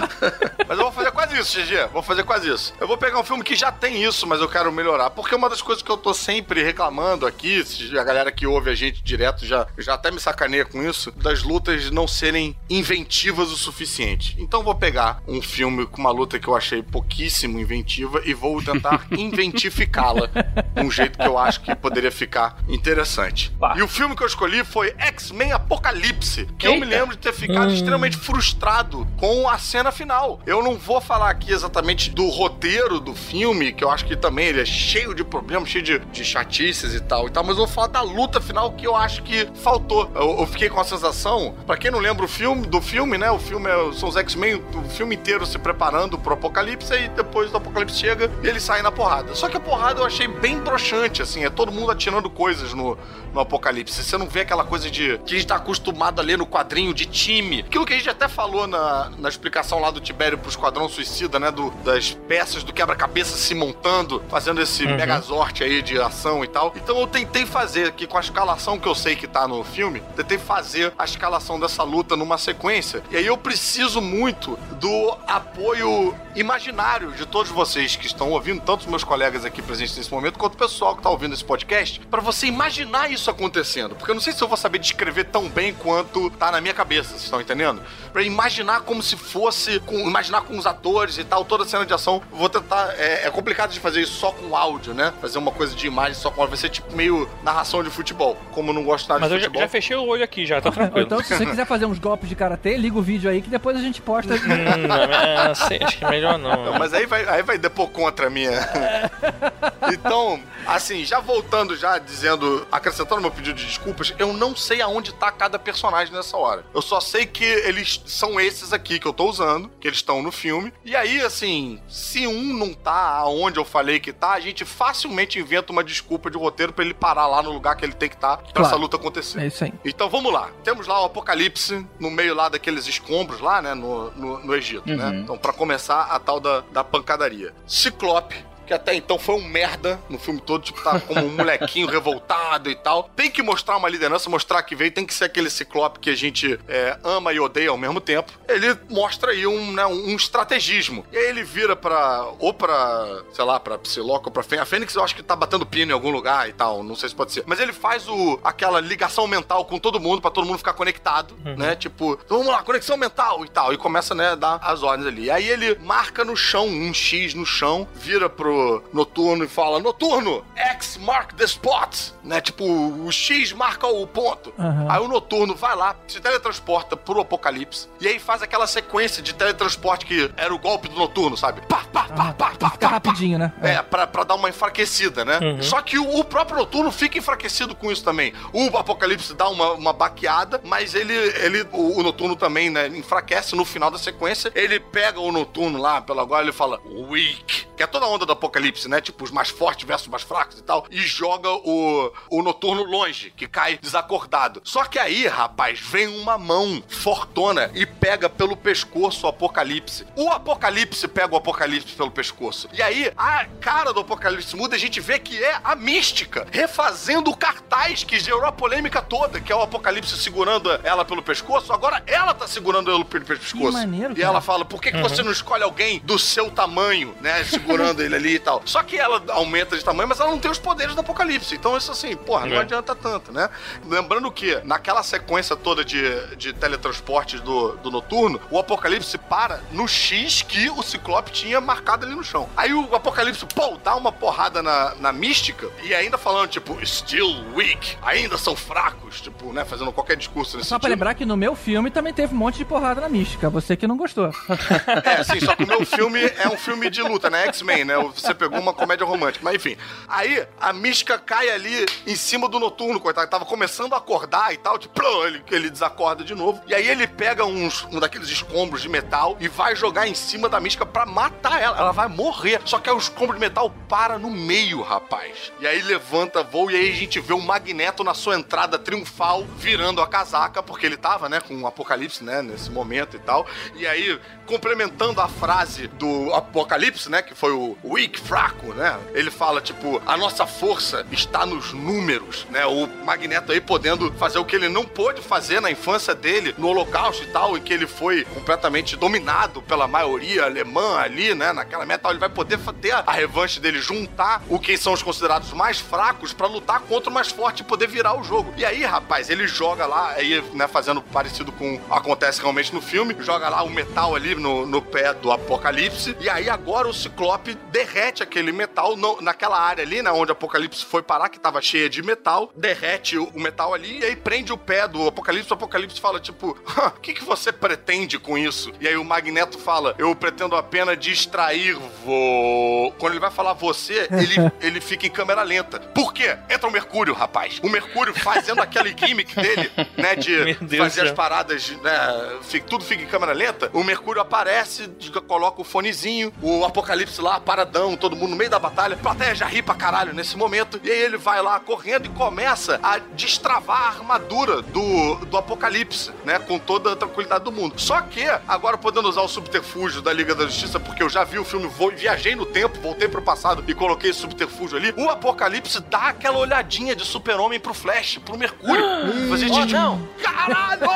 Mas eu vou fazer quase isso, GG. Vou fazer quase isso. Eu vou pegar um filme que já tem isso, mas eu quero melhorar. Porque uma das coisas que eu tô sempre reclamando aqui, a galera que ouve a gente direto já, já até me sacaneia com isso, das lutas não serem inventivas o suficiente. Então eu vou pegar um filme com uma luta que eu achei pouquíssimo inventiva e vou tentar inventificá-la de um jeito que eu acho que poderia ficar interessante. Bah. E o filme que eu escolhi foi X-Men Apocalipse, que eu me Eita. lembro de ter ficado extremamente frustrado com a cena final. Eu não vou falar aqui exatamente do roteiro do filme, que eu acho que também ele é cheio de problemas, cheio de, de chatices e tal e tal, mas eu vou falar da luta final que eu acho que faltou. Eu, eu fiquei com a sensação, pra quem não lembra o filme, do filme, né? O filme é, são os X-Men, o filme inteiro se preparando pro apocalipse e depois do apocalipse chega e eles saem na porrada. Só que a porrada eu achei bem broxante, assim, é todo mundo atirando coisas no, no apocalipse. Você não vê aquela coisa de que a gente tá acostumado a ler no quadrinho de time. Aquilo que a gente até falou na, na explicação lá do Tibério pro Esquadrão Suicida, né? Do, das peças do quebra-cabeça se montando, fazendo esse Uhum. megazord aí de ação e tal. Então eu tentei fazer aqui com a escalação que eu sei que tá no filme, tentei fazer a escalação dessa luta numa sequência. E aí eu preciso muito do apoio imaginário de todos vocês que estão ouvindo, tanto os meus colegas aqui presentes nesse momento, quanto o pessoal que tá ouvindo esse podcast, pra você imaginar isso acontecendo. Porque eu não sei se eu vou saber descrever tão bem quanto tá na minha cabeça, vocês estão entendendo? Pra imaginar como se fosse, com, imaginar com os atores e tal, toda a cena de ação. Eu Vou tentar. É, é complicado de fazer isso só com áudio, né? Fazer uma coisa de imagem só com áudio. Vai ser tipo meio narração de futebol. Como eu não gosto nada Mas de eu já, futebol. já fechei o olho aqui já, tá Ou tranquilo. então, se você quiser fazer uns golpes de karatê, liga o vídeo aí que depois a gente posta. Hum, não, é, sei, acho que é melhor não. Não, mas aí vai, aí vai depor contra a minha. então, assim, já voltando, já dizendo, acrescentando meu pedido de desculpas, eu não sei aonde tá cada personagem nessa hora. Eu só sei que eles são esses aqui que eu tô usando, que eles estão no filme. E aí, assim, se um não tá aonde eu falei que tá, a gente facilmente inventa uma desculpa de roteiro pra ele parar lá no lugar que ele tem que estar tá, pra Claro. essa luta acontecer. É isso aí. Então vamos lá. Temos lá o Apocalipse no meio lá daqueles escombros lá, né? No, no, no Egito, né? Então, pra começar, a tal da, da pancadaria. Ciclope, que até então foi um merda no filme todo, tipo, tá como um molequinho revoltado e tal. Tem que mostrar uma liderança, mostrar que veio, tem que ser aquele ciclope que a gente é, ama e odeia ao mesmo tempo. Ele mostra aí um, né, um estrategismo. E aí ele vira pra, ou pra, sei lá, pra Psylocke ou pra Fênix. A Fênix eu acho que tá batendo pino em algum lugar e tal, não sei se pode ser. Mas ele faz o, aquela ligação mental com todo mundo, pra todo mundo ficar conectado, né? Tipo, então vamos lá, conexão mental e tal. E começa, né, a dar as ordens ali. Aí ele marca no chão, um X no chão, vira pro Noturno e fala, Noturno, X mark the spot, né? Tipo, o X marca o ponto. Aham. Aí o Noturno vai lá, se teletransporta pro Apocalipse, e aí faz aquela sequência de teletransporte que era o golpe do Noturno, sabe? Pá, pá, pá, pá, pá, Fica rapidinho, né? é, pra, pra dar uma enfraquecida, né? Uhum. Só que o, o próprio Noturno fica enfraquecido com isso também. O Apocalipse dá uma, uma baqueada, mas ele, ele o, o Noturno também, né, enfraquece no final da sequência. Ele pega o Noturno lá pela gola e fala, weak, que é toda a onda do Apocalipse, né? Tipo, os mais fortes versus os mais fracos e tal. E joga o, o Noturno longe, que cai desacordado. Só que aí, rapaz, vem uma mão fortona e pega pelo pescoço o Apocalipse. O Apocalipse pega o Apocalipse pelo pescoço. E aí, a cara do Apocalipse muda e a gente vê que é a mística refazendo o cartaz que gerou a polêmica toda, que é o Apocalipse segurando ela pelo pescoço. Agora ela tá segurando ele pelo pescoço. maneiro, e ela fala: por que, que Uhum. você não escolhe alguém do seu tamanho, né? Segurando ele ali e tal. Só que ela aumenta de tamanho, mas ela não tem os poderes do Apocalipse. Então, isso assim, porra, não É. adianta tanto, né? Lembrando que, naquela sequência toda de, de teletransportes do, do noturno, o Apocalipse para no X que o Ciclope tinha marcado ali no chão. Aí o Apocalipse, pô, dá uma porrada na, na mística e ainda falando, tipo, still weak, ainda são fracos, tipo, né? Fazendo qualquer discurso nesse Só pra lembrar que no meu filme também teve um monte de porrada na mística. Você que não gostou. É, sim, só que o meu filme é um filme de luta, né? X-Men, né? Você pegou uma comédia romântica. Mas enfim. Aí a mística cai ali em cima do noturno, coitado. Tava começando a acordar e tal. Tipo, ele, ele desacorda de novo. E aí ele pega uns, um daqueles escombros de metal e vai jogar em cima da mística pra matar ela. Ela vai morrer. Só que aí o escombro de metal para no meio, rapaz. E aí levanta voo e aí a gente vê o Magneto na sua entrada triunfal virando a casaca, porque ele tava, né, com o apocalipse, né, nesse momento e tal. E aí, complementando a frase do apocalipse, né, que foi o fraco, né, ele fala, tipo, a nossa força está nos números, né, o Magneto aí podendo fazer o que ele não pôde fazer na infância dele, no holocausto e tal, em que ele foi completamente dominado pela maioria alemã ali, né, naquela meta, ele vai poder ter a revanche dele, juntar o que são os considerados mais fracos pra lutar contra o mais forte e poder virar o jogo. E aí, rapaz, ele joga lá, aí, né, fazendo parecido com acontece realmente no filme, joga lá o metal ali no, no pé do Apocalipse, e aí agora o Ciclope derrete aquele metal no- naquela área ali, né, onde o Apocalipse foi parar, que tava cheia de metal, derrete o, o metal ali, e aí prende o pé do Apocalipse, o Apocalipse fala, tipo, "Hã, o que, que você pretende com isso? E aí o Magneto fala, eu pretendo apenas distrair vo... Quando ele vai falar você, ele, ele fica em câmera lenta. Por quê? Entra o Mercúrio, rapaz. O Mercúrio fazendo aquele gimmick dele, né, de fazer as paradas, né, fica- tudo fica em câmera lenta. O Mercúrio aparece, coloca o fonezinho, o Apocalipse lá, paradão, todo mundo no meio da batalha. A plateia já ri pra caralho nesse momento. E aí ele vai lá correndo e começa a destravar a armadura do, do Apocalipse, né, com toda a tranquilidade do mundo. Só que, agora podendo usar o subterfúgio da Liga da Justiça, porque eu já vi o filme, viajei no tempo, voltei pro passado e coloquei esse subterfúgio ali, o Apocalipse dá aquela olhadinha de super-homem pro Flash, pro Mercúrio. Fazer Oh, gente, não. caralho!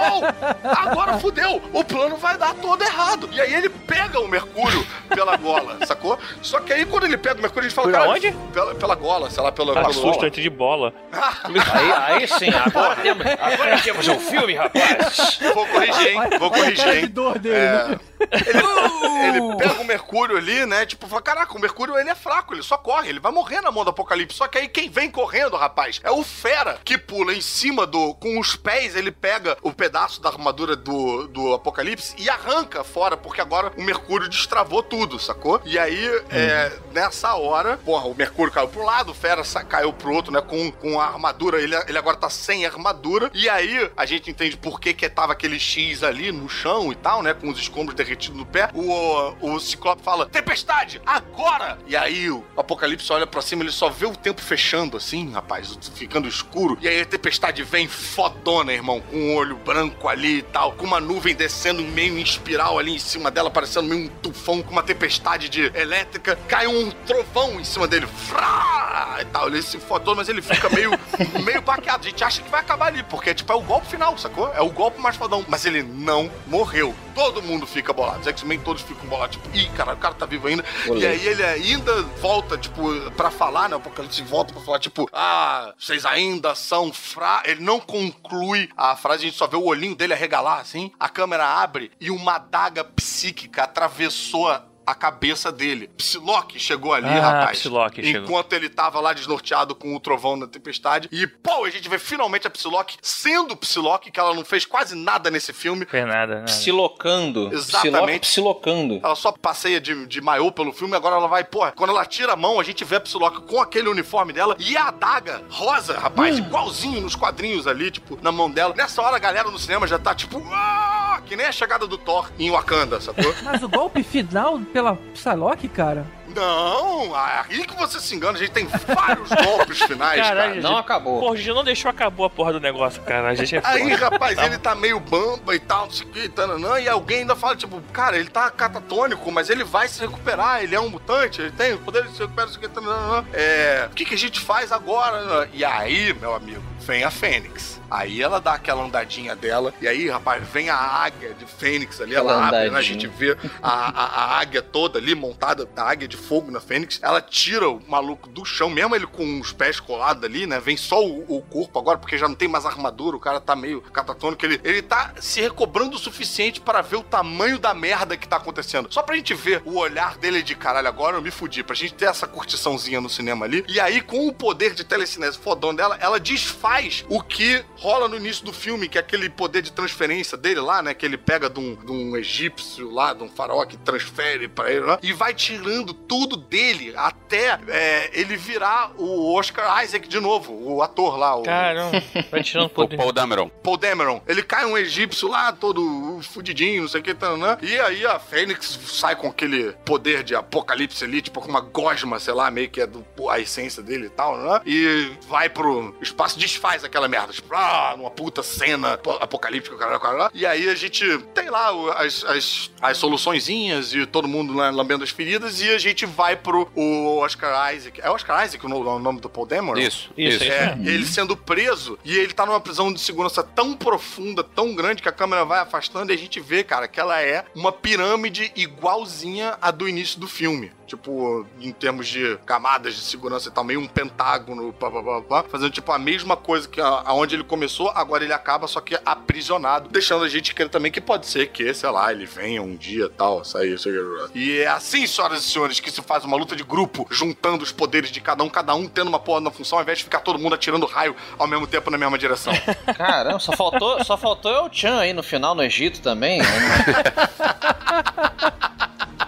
Agora fudeu! O plano vai dar todo errado. E aí ele pega o Mercúrio pela gola, sacou? Só que aí quando ele pega o Mercúrio, a gente fala, Por cara, onde? Pela, pela gola, sei lá, pela, Tá susto gola. antes de bola. Aí, aí sim, agora temos, agora temos um filme, rapaz. Vou corrigir, hein? Vou corrigir, hein? dele, É, né? Ele, ele pega o Mercúrio ali, né? Tipo, fala, caraca, o Mercúrio ele é fraco, ele só corre, ele vai morrer na mão do Apocalipse. Só que aí quem vem correndo, rapaz, é o Fera, que pula em cima do. Com os pés, ele pega o pedaço da armadura do, do Apocalipse e arranca fora, porque agora o Mercúrio destravou tudo, sacou? E aí, é, nessa hora, porra, o Mercúrio caiu pro lado, o Fera caiu pro outro, né? Com, com a armadura, ele, ele agora tá sem armadura. E aí, a gente entende por que que tava aquele X ali no chão e tal, né? Com os escombros derretidos no pé. O, o Ciclope fala, tempestade, agora! E aí, o Apocalipse olha pra cima, ele só vê o tempo fechando, assim, rapaz, ficando escuro. E aí a tempestade vem fodona, irmão, com um olho branco ali e tal, com uma nuvem descendo meio em espiral ali em cima dela, parecendo meio um tufão, com uma tempestade de elétrica, cai um trovão em cima dele. Frá! E tal, ele se fodou, mas ele fica meio, meio baqueado. A gente acha que vai acabar ali, porque tipo, é o golpe final, sacou? É o golpe mais fodão. Mas ele não morreu. Todo mundo fica bolado. Os X-Men todos ficam bolados. Tipo, ih, cara, o cara tá vivo ainda. Olê. E aí ele ainda volta, tipo, pra falar, né? O Apocalipse volta pra falar, tipo, ah, vocês ainda são fra... Ele não conclui a frase, a gente só vê o olhinho dele arregalar, assim. A câmera abre e uma adaga psíquica atravessou a cabeça dele. Psylocke chegou ali, Ah, rapaz. Psylocke chegou. enquanto ele tava lá desnorteado com o trovão da tempestade. E, pô, a gente vê finalmente a Psylocke sendo Psylocke, que ela não fez quase nada nesse filme. Fez nada, né? Psilocando. Exatamente. Psilocando. Ela só passeia de, de maiô pelo filme, agora ela vai, pô, quando ela tira a mão, a gente vê a Psylocke com aquele uniforme dela e a adaga rosa, rapaz, igualzinho nos quadrinhos ali, tipo, na mão dela. Nessa hora a galera no cinema já tá tipo, ah, que nem a chegada do Thor em Wakanda, sacou? Mas o golpe final pela Psylocke, cara. Não, aí que você se engana, a gente tem vários golpes finais, Caralho, cara. gente. Pô, o Gigi não deixou acabou a porra do negócio, cara. A gente é Aí, foda. rapaz, ele tá meio bamba e tal, não sei o que, tananã, e alguém ainda fala, tipo, cara, ele tá catatônico, mas ele vai se recuperar, ele é um mutante, ele tem o poder de se recuperar, não sei o que, tananã. É, o que, que a gente faz agora? E aí, meu amigo, vem a Fênix. Aí ela dá aquela andadinha dela, e aí, rapaz, vem a águia de Fênix ali, ela Aquela abre, né? A gente vê a, a, a águia toda ali montada, a águia de fogo na Fênix. Ela tira o maluco do chão, mesmo ele com os pés colados ali, né? Vem só o, o corpo agora, porque já não tem mais armadura, o cara tá meio catatônico. Ele, ele tá se recobrando o suficiente para ver o tamanho da merda que tá acontecendo. Só pra gente ver o olhar dele de caralho, agora eu me fudi. Pra gente ter essa curtiçãozinha no cinema ali. E aí, com o poder de telecinese fodão dela, ela desfaz o que rola no início do filme, que é aquele poder de transferência dele lá, né? Que ele pega de um, de um egípcio lá, de um faraó que transfere pra ele lá, e vai tirando tudo dele até é, ele virar o Oscar Isaac de novo, o ator lá. O... Caramba, vai tirando poder. Paul Dameron. Paul Dameron. Ele cai um egípcio lá, todo fudidinho, não sei o que, tananã, e aí a Fênix sai com aquele poder de apocalipse ali, tipo com uma gosma, sei lá, meio que é do, a essência dele e tal, né? E vai pro espaço, desfaz aquela merda, tipo, ah, numa puta cena po- apocalíptica, caralho, caralho. E aí a gente tem lá as, as, as soluçõezinhas e todo mundo lá lambendo as feridas, e a gente vai pro o Oscar Isaac. É Oscar Isaac o no- o nome do Paul Dameron? Isso, Isso, isso. É, ele sendo preso e ele tá numa prisão de segurança tão profunda, tão grande que a câmera vai afastando e a gente vê, cara, que ela é uma pirâmide igualzinha à do início do filme. Tipo, em termos de camadas de segurança e tal, meio um pentágono, pá, pá, pá, pá, fazendo tipo a mesma coisa que a- aonde ele começou, agora ele acaba, só que aprisionado, deixando a gente crer também que pode ser que, sei lá, ele venha um dia tal, sair, sei lá. E é assim, senhoras e senhores, que se faz uma luta de grupo, juntando os poderes de cada um, cada um tendo uma porra na função, ao invés de ficar todo mundo atirando raio ao mesmo tempo na mesma direção. Caramba, só faltou, só faltou El Chan aí no final no Egito também.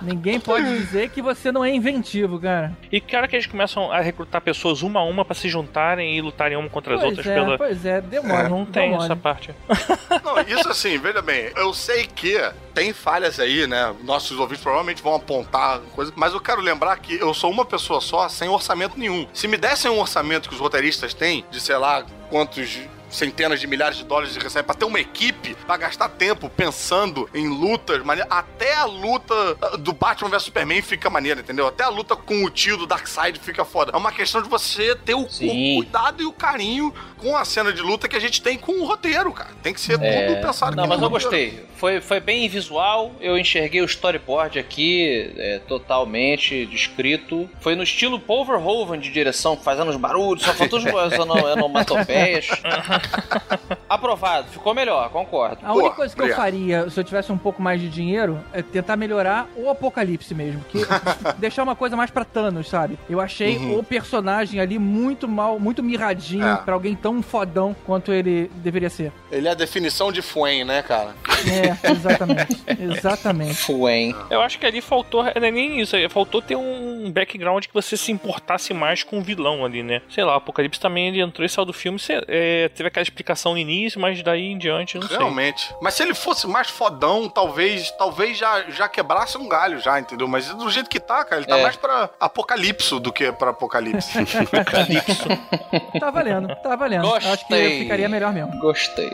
Ninguém pode dizer que você não é inventivo, cara. E que hora que eles começam a recrutar pessoas uma a uma pra se juntarem e lutarem uma contra as Pois outras é, pela. pois é, demora. Não tem demora. essa parte. Não, isso assim, veja bem, eu sei que tem falhas aí, né? Nossos ouvintes provavelmente vão apontar coisa, mas eu quero lembrar que eu sou uma pessoa só, sem orçamento nenhum. Se me dessem um orçamento que os roteiristas têm, de sei lá quantos centenas de milhares de dólares de recebe pra ter uma equipe pra gastar tempo pensando em lutas, mane- até a luta do Batman vs Superman fica maneira, entendeu? Até a luta com o tio do Darkseid fica foda. É uma questão de você ter o, o cuidado e o carinho com a cena de luta que a gente tem com o roteiro, cara. Tem que ser tudo pensado É. Não, mas eu roteiro. gostei. Foi, foi bem visual, eu enxerguei o storyboard aqui é, totalmente descrito. Foi no estilo Paul Verhoeven de direção, fazendo os barulhos, só faltou as ono- onomatopeias. Aprovado, ficou melhor, concordo. A única coisa que eu faria, se eu tivesse um pouco mais de dinheiro, é tentar melhorar o Apocalipse mesmo. Que deixar uma coisa mais pra Thanos, sabe? Eu achei Uhum. o personagem ali muito mal, muito mirradinho É. pra alguém tão fodão quanto ele deveria ser. Ele é a definição de Fuen, né, cara? É, exatamente. exatamente. Fuen. Eu acho que ali faltou, não é nem isso, aí, faltou ter um background que você se importasse mais com o vilão ali, né? Sei lá, o Apocalipse também ele entrou e saiu do filme, cê- é, teve aquela explicação no início, mas daí em diante, não sei. Realmente. Mas se ele fosse mais fodão, talvez, talvez já, já quebrasse um galho já, entendeu? Mas do jeito que tá, cara, ele tá É. mais pra apocalipse do que pra apocalipse. Tá valendo, tá valendo. Eu Acho que Gostei. ficaria melhor mesmo. Gostei.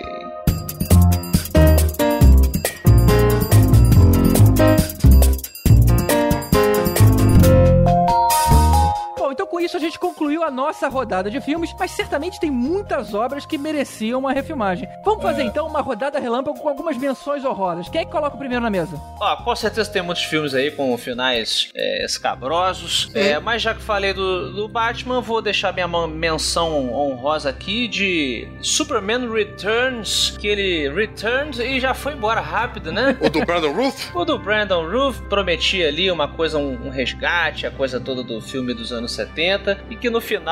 Nossa rodada de filmes, mas certamente tem muitas obras que mereciam uma refilmagem. Vamos fazer então uma rodada relâmpago com algumas menções honrosas. Quem é que coloca o primeiro na mesa? Ó, com certeza tem muitos filmes aí com finais é, escabrosos. É, mas já que falei do, do Batman, vou deixar minha menção honrosa aqui de Superman Returns, que ele returns e já foi embora rápido, né? O do Brandon Ruth? O do Brandon Ruth prometia ali uma coisa, um, um resgate, a coisa toda do filme dos anos 70, e que no final,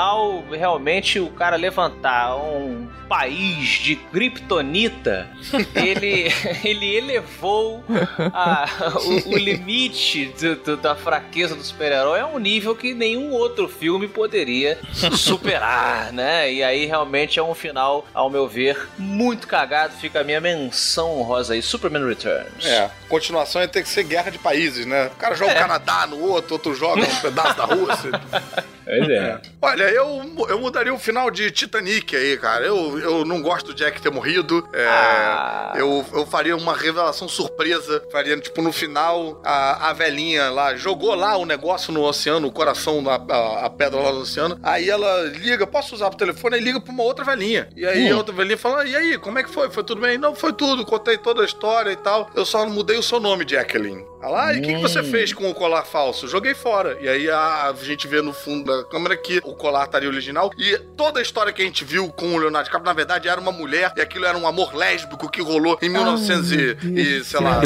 realmente, o cara levantar um país de Kryptonita, ele, ele elevou a- o, o limite do- do- da fraqueza do super-herói a um nível que nenhum outro filme poderia superar, né? E aí realmente é um final, ao meu ver, muito cagado. Fica a minha menção honrosa aí, Superman Returns. É, continuação ia ter que ser guerra de países, né? O cara joga o Canadá no outro, outro joga um pedaço da Rússia. Pois é. Olha, eu, eu mudaria o final de Titanic aí, cara. Eu, eu não gosto do Jack ter morrido. É, Ah. eu, eu faria uma revelação surpresa. Faria, tipo, no final, a, a velhinha lá jogou lá o negócio no oceano, o coração, a, a, a pedra lá no oceano. Aí ela liga, posso usar o telefone? Aí liga pra uma outra velhinha. E aí Hum. a outra velhinha fala: e aí, como é que foi? Foi tudo bem? Não, foi tudo. Contei toda a história e tal. Eu só mudei o seu nome, Jacqueline. Ah, e o que, que você Hum. fez com o colar falso? Joguei fora. E aí a, gente vê no fundo da câmera que o colar estaria original. E toda a história que a gente viu com o Leonardo DiCaprio, na verdade, era uma mulher. E aquilo era um amor lésbico que rolou em 1900 e, e, sei lá,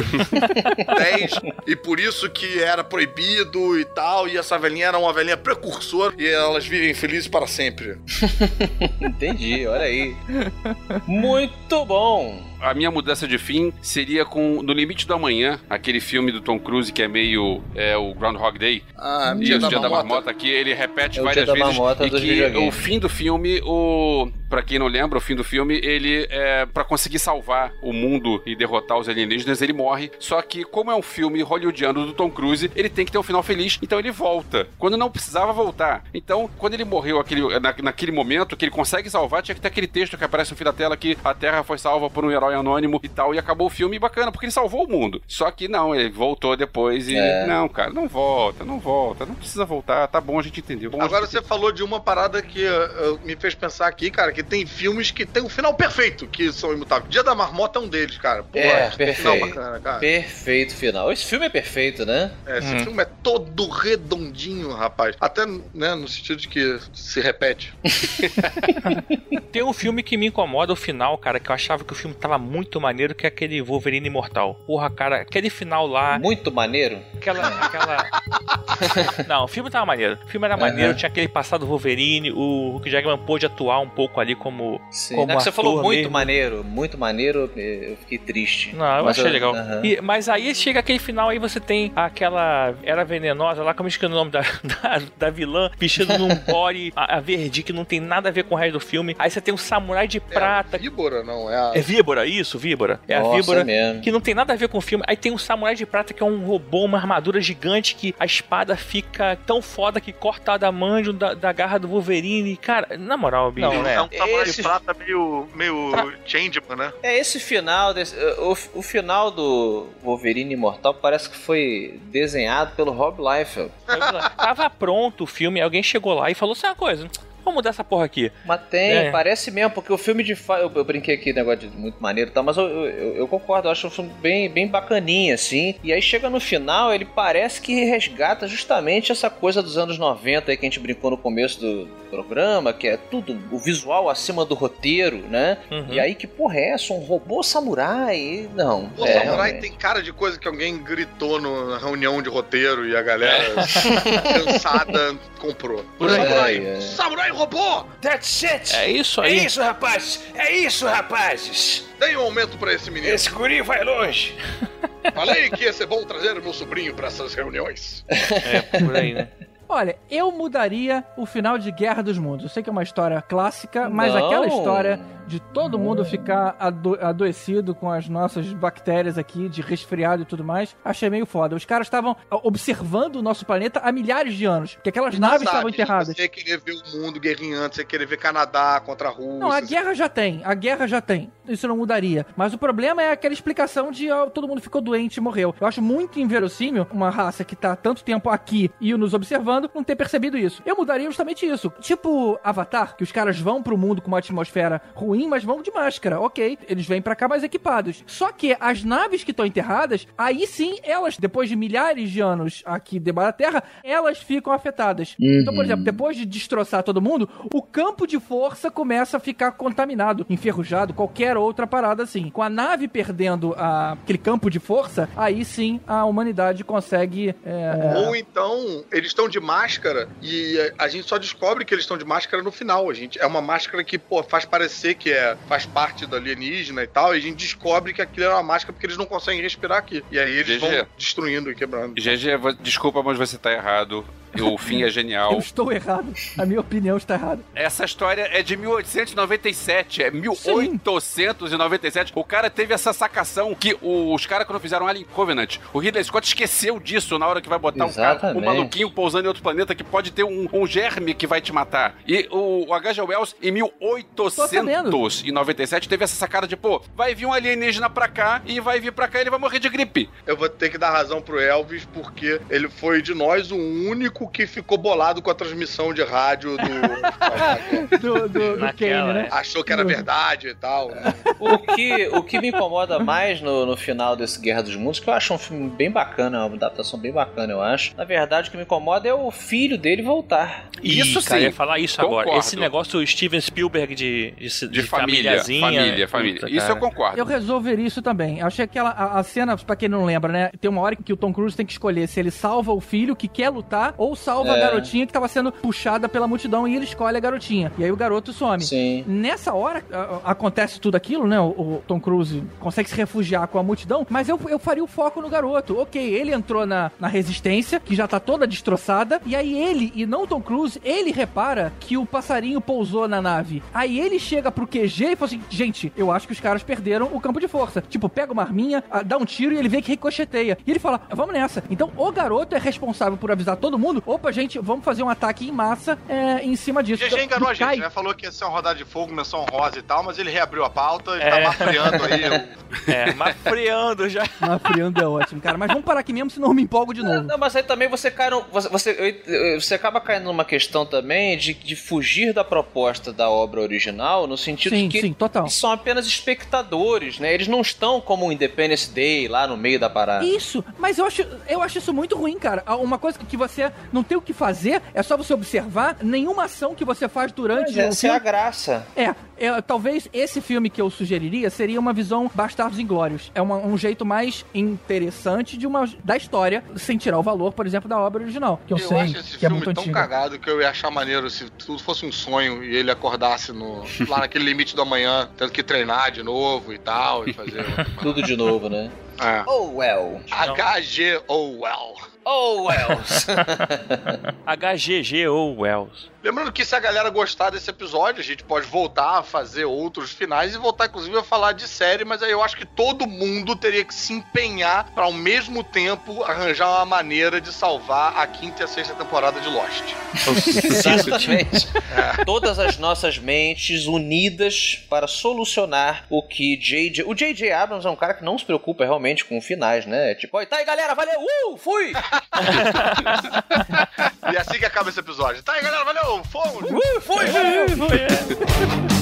10. E por isso que era proibido e tal. E essa velhinha era uma velhinha precursora. E elas vivem felizes para sempre. Entendi, olha aí. Muito bom. A minha mudança de fim seria com No Limite do Amanhã, aquele filme do Tom Cruise que é meio é, o Groundhog Day. Ah, Dia, da Dia da Marmota. Marmota, que ele repete É várias Dia da vezes. E que o fim do filme, o. Pra quem não lembra, o fim do filme, ele é. Pra conseguir salvar o mundo e derrotar os alienígenas, ele morre. Só que, como é um filme hollywoodiano do Tom Cruise, ele tem que ter um final feliz, então ele volta. Quando não precisava voltar. Então, quando ele morreu aquele, na- naquele momento, que ele consegue salvar, tinha que ter aquele texto que aparece no fim da tela que a Terra foi salva por um herói anônimo e tal, e acabou o filme bacana, porque ele salvou o mundo. Só que não, ele voltou depois e. É. Não, cara, não volta, não volta, não precisa voltar, tá bom, a gente entendeu. Bom, Agora gente você falou de uma parada que uh, me fez pensar aqui, cara, que tem filmes que tem um final perfeito, que são imutáveis. Dia da Marmota é um deles, cara. Pô, É, que final perfeito. bacana, cara. Perfeito final. Esse filme é perfeito, né? É, esse Hum. filme é todo redondinho, rapaz. Até, né, no sentido de que se repete. Tem um filme que me incomoda o final, cara, que eu achava que o filme tava muito maneiro, que é aquele Wolverine Imortal. Porra, cara, aquele final lá, Muito maneiro. aquela. aquela... Não, o filme tava maneiro. O filme era maneiro, tinha aquele passado Wolverine, o Hugh Jackman pôde atuar um pouco ali como. Sim. como Não é que você falou muito mesmo. maneiro, muito maneiro, eu fiquei triste. Não, eu Mas achei legal. aham. E- mas aí chega aquele final, aí você tem aquela era venenosa lá, como eu esqueci o nome da, da, da vilã, vestida num body a, a verde que não tem nada a ver com o resto do filme. Aí você tem um samurai de prata. É a víbora, não, é a... É víbora, isso, víbora. É Nossa, a víbora é mesmo. que não tem nada a ver com o filme. Aí tem um samurai de prata que é um robô, uma armadura gigante que a espada fica tão foda que corta a adamantium da, da garra do Wolverine. Cara, na moral, bicho. Não, né? Samurai Esse- de prata meio, meio changeman, né? É esse final, desse, o, o final do Wolverine Imortal parece que foi desenhado pelo Rob Liefeld. Tava pronto o filme, alguém chegou lá e falou: sabe uma coisa? Vamos mudar essa porra aqui. Mas tem, É. parece mesmo, porque o filme de fato. Eu, eu brinquei aqui, negócio de muito maneiro e tal, mas eu, eu, eu concordo, eu acho um filme bem, bem bacaninha, assim. E aí chega no final, ele parece que resgata justamente essa coisa dos anos 90 aí que a gente brincou no começo do programa, que é tudo, o visual acima do roteiro, né? Uhum. E aí que porra é essa? Um robô samurai? Não. Pô, é, Samurai realmente. tem cara de coisa que alguém gritou no- na reunião de roteiro e a galera cansada comprou. Por aí. Samurai, É, é. Samurai robô! That's it! É isso aí. isso, rapazes! É isso, rapazes! Dei um aumento pra esse menino. guri vai longe! Falei que ia ser bom trazer o meu sobrinho pra essas reuniões. É, por aí, né? Olha, eu mudaria o final de Guerra dos Mundos. Eu sei que é uma história clássica, mas Não. aquela história de todo mundo ficar ado adoecido com as nossas bactérias aqui, de resfriado e tudo mais, achei meio foda. Os caras estavam ah, observando o nosso planeta há milhares de anos, porque aquelas naves estavam enterradas. Você querer ver o mundo guerreando, você querer ver Canadá contra a Rússia. Não, a guerra já tem, a guerra já tem. Isso não mudaria. Mas o problema é aquela explicação de ó, todo mundo ficou doente e morreu. Eu acho muito inverossímil uma raça que tá tanto tempo aqui e nos observando observando, não ter percebido isso. Eu mudaria justamente isso. Tipo Avatar, que os caras vão pro mundo com uma atmosfera ruim, mas vão de máscara. Ok, eles vêm pra cá mais equipados. Só que as naves que estão enterradas, aí sim, elas, depois de milhares de anos aqui debaixo da Terra, elas ficam afetadas. Uhum. Então, por exemplo, depois de destroçar todo mundo, o campo de força começa a ficar contaminado, enferrujado, qualquer outra parada assim. Com a nave perdendo a- aquele campo de força, aí sim a humanidade consegue. é, Ou então, eles estão de máscara e a gente só descobre que eles estão de máscara no final. A gente, é uma máscara que, pô, faz parecer que é, faz parte do alienígena e tal, e a gente descobre que aquilo é uma máscara porque eles não conseguem respirar aqui. E aí eles GG. vão destruindo e quebrando. GG, desculpa, mas você tá errado. O fim é genial. Eu estou errado. A minha opinião está errada. Essa história é de 1897, é 1897. O cara teve essa sacação que os caras, quando fizeram Alien Covenant, o Ridley Scott esqueceu disso na hora que vai botar um, cara, um maluquinho pousando em outro planeta que pode ter um, um germe que vai te matar. E o, o H.G. Wells, em 1897, teve essa sacada de, pô, vai vir um alienígena pra cá e vai vir pra cá e ele vai morrer de gripe. Eu vou ter que dar razão pro Elvis, porque ele foi de nós o único que ficou bolado com a transmissão de rádio do. do, do, do Kane, né? Achou que era verdade e tal. né? O que, o que me incomoda mais no, no final desse Guerra dos Mundos, que eu acho um filme bem bacana, uma adaptação bem bacana, eu acho. Na verdade, o que me incomoda é o filho dele voltar. Isso cara, eu ia falar isso agora. concordo. Esse negócio Steven Spielberg de, de, De, família, famíliazinha, família, família. puta, Isso eu concordo. Eu resolveria isso também. Eu achei que aquela, a, a cena, pra quem não lembra, né? Tem uma hora que o Tom Cruise tem que escolher se ele salva o filho que quer lutar ou salva a É. garotinha que tava sendo puxada pela multidão e ele escolhe a garotinha. E aí o garoto some. Sim. Nessa hora, a- a- acontece tudo aquilo, né? O, o Tom Cruise consegue se refugiar com a multidão, mas eu, eu faria o foco no garoto. Ok, ele entrou na, na resistência, que já tá toda destroçada, e aí ele, e não o Tom Cruise, ele repara que o passarinho pousou na nave. Aí ele chega pro QG e fala assim: gente, eu acho que os caras perderam o campo de força. Tipo, pega uma arminha, dá um tiro e ele vê que ricocheteia. E ele fala: vamos nessa. Então o garoto é responsável por avisar todo mundo: opa, gente, vamos fazer um ataque em massa é, em cima disso. GG enganou a gente, Cai- né? Falou que ia ser uma rodada de fogo, menção rosa e tal, mas ele reabriu a pauta e É. tá mafreando aí. o- É, mas freando já. Mafriando é ótimo, cara. Mas vamos parar aqui mesmo, senão eu me empolgo de novo. Não, mas aí também você cai no, você, você, você acaba caindo numa questão também de, de fugir da proposta da obra original, no sentido Sim, de que sim, total. são apenas espectadores, né? Eles não estão como o Independence Day lá no meio da parada. Isso, mas eu acho, eu acho isso muito ruim, cara. Uma coisa que você não tem o que fazer, é só você observar nenhuma ação que você faz durante Mas o essa é a filme. graça. É, é, talvez esse filme que eu sugeriria seria uma visão Bastardos Inglórios. É uma- um jeito mais interessante de uma, da história, sem tirar o valor, por exemplo, da obra original. Que eu, Eu sei acho esse que é filme muito tão antigo. cagado que eu ia achar maneiro se tudo fosse um sonho e ele acordasse no, lá naquele limite do amanhã, tendo que treinar de novo e tal, e fazer. Tudo de novo, né? É. Oh, well. HG Oh Well. Oh, Wells. HGG ou Wells. Lembrando que se a galera gostar desse episódio, a gente pode voltar a fazer outros finais e voltar, inclusive, a falar de série, mas aí eu acho que todo mundo teria que se empenhar para, ao mesmo tempo, arranjar uma maneira de salvar a quinta e a sexta temporada de Lost. Exatamente. Todas as nossas mentes unidas para solucionar o que J.J. O J.J. Abrams é um cara que não se preocupa realmente com finais, né? Tipo, "Oi, tá aí, galera, valeu, uh, fui! E é assim que acaba esse episódio. Tá aí, galera, valeu, fomos! Uh, fui, valeu! Some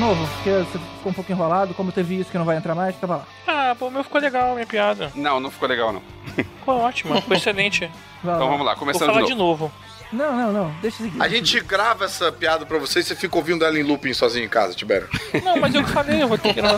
novo, porque você ficou um pouco enrolado. Como teve isso que não vai entrar mais, tava lá. Ah, pô, o meu ficou legal, minha piada. Não, não ficou legal, não. Ficou ótimo, ficou excelente. Vai Então lá. vamos lá, Vou começando falar de de novo. novo. Não, não, não. Deixa seguir. A gente grava essa piada pra você e você fica ouvindo ela em looping sozinho em casa, Tibério. Não, mas eu que falei, eu vou ter que ir no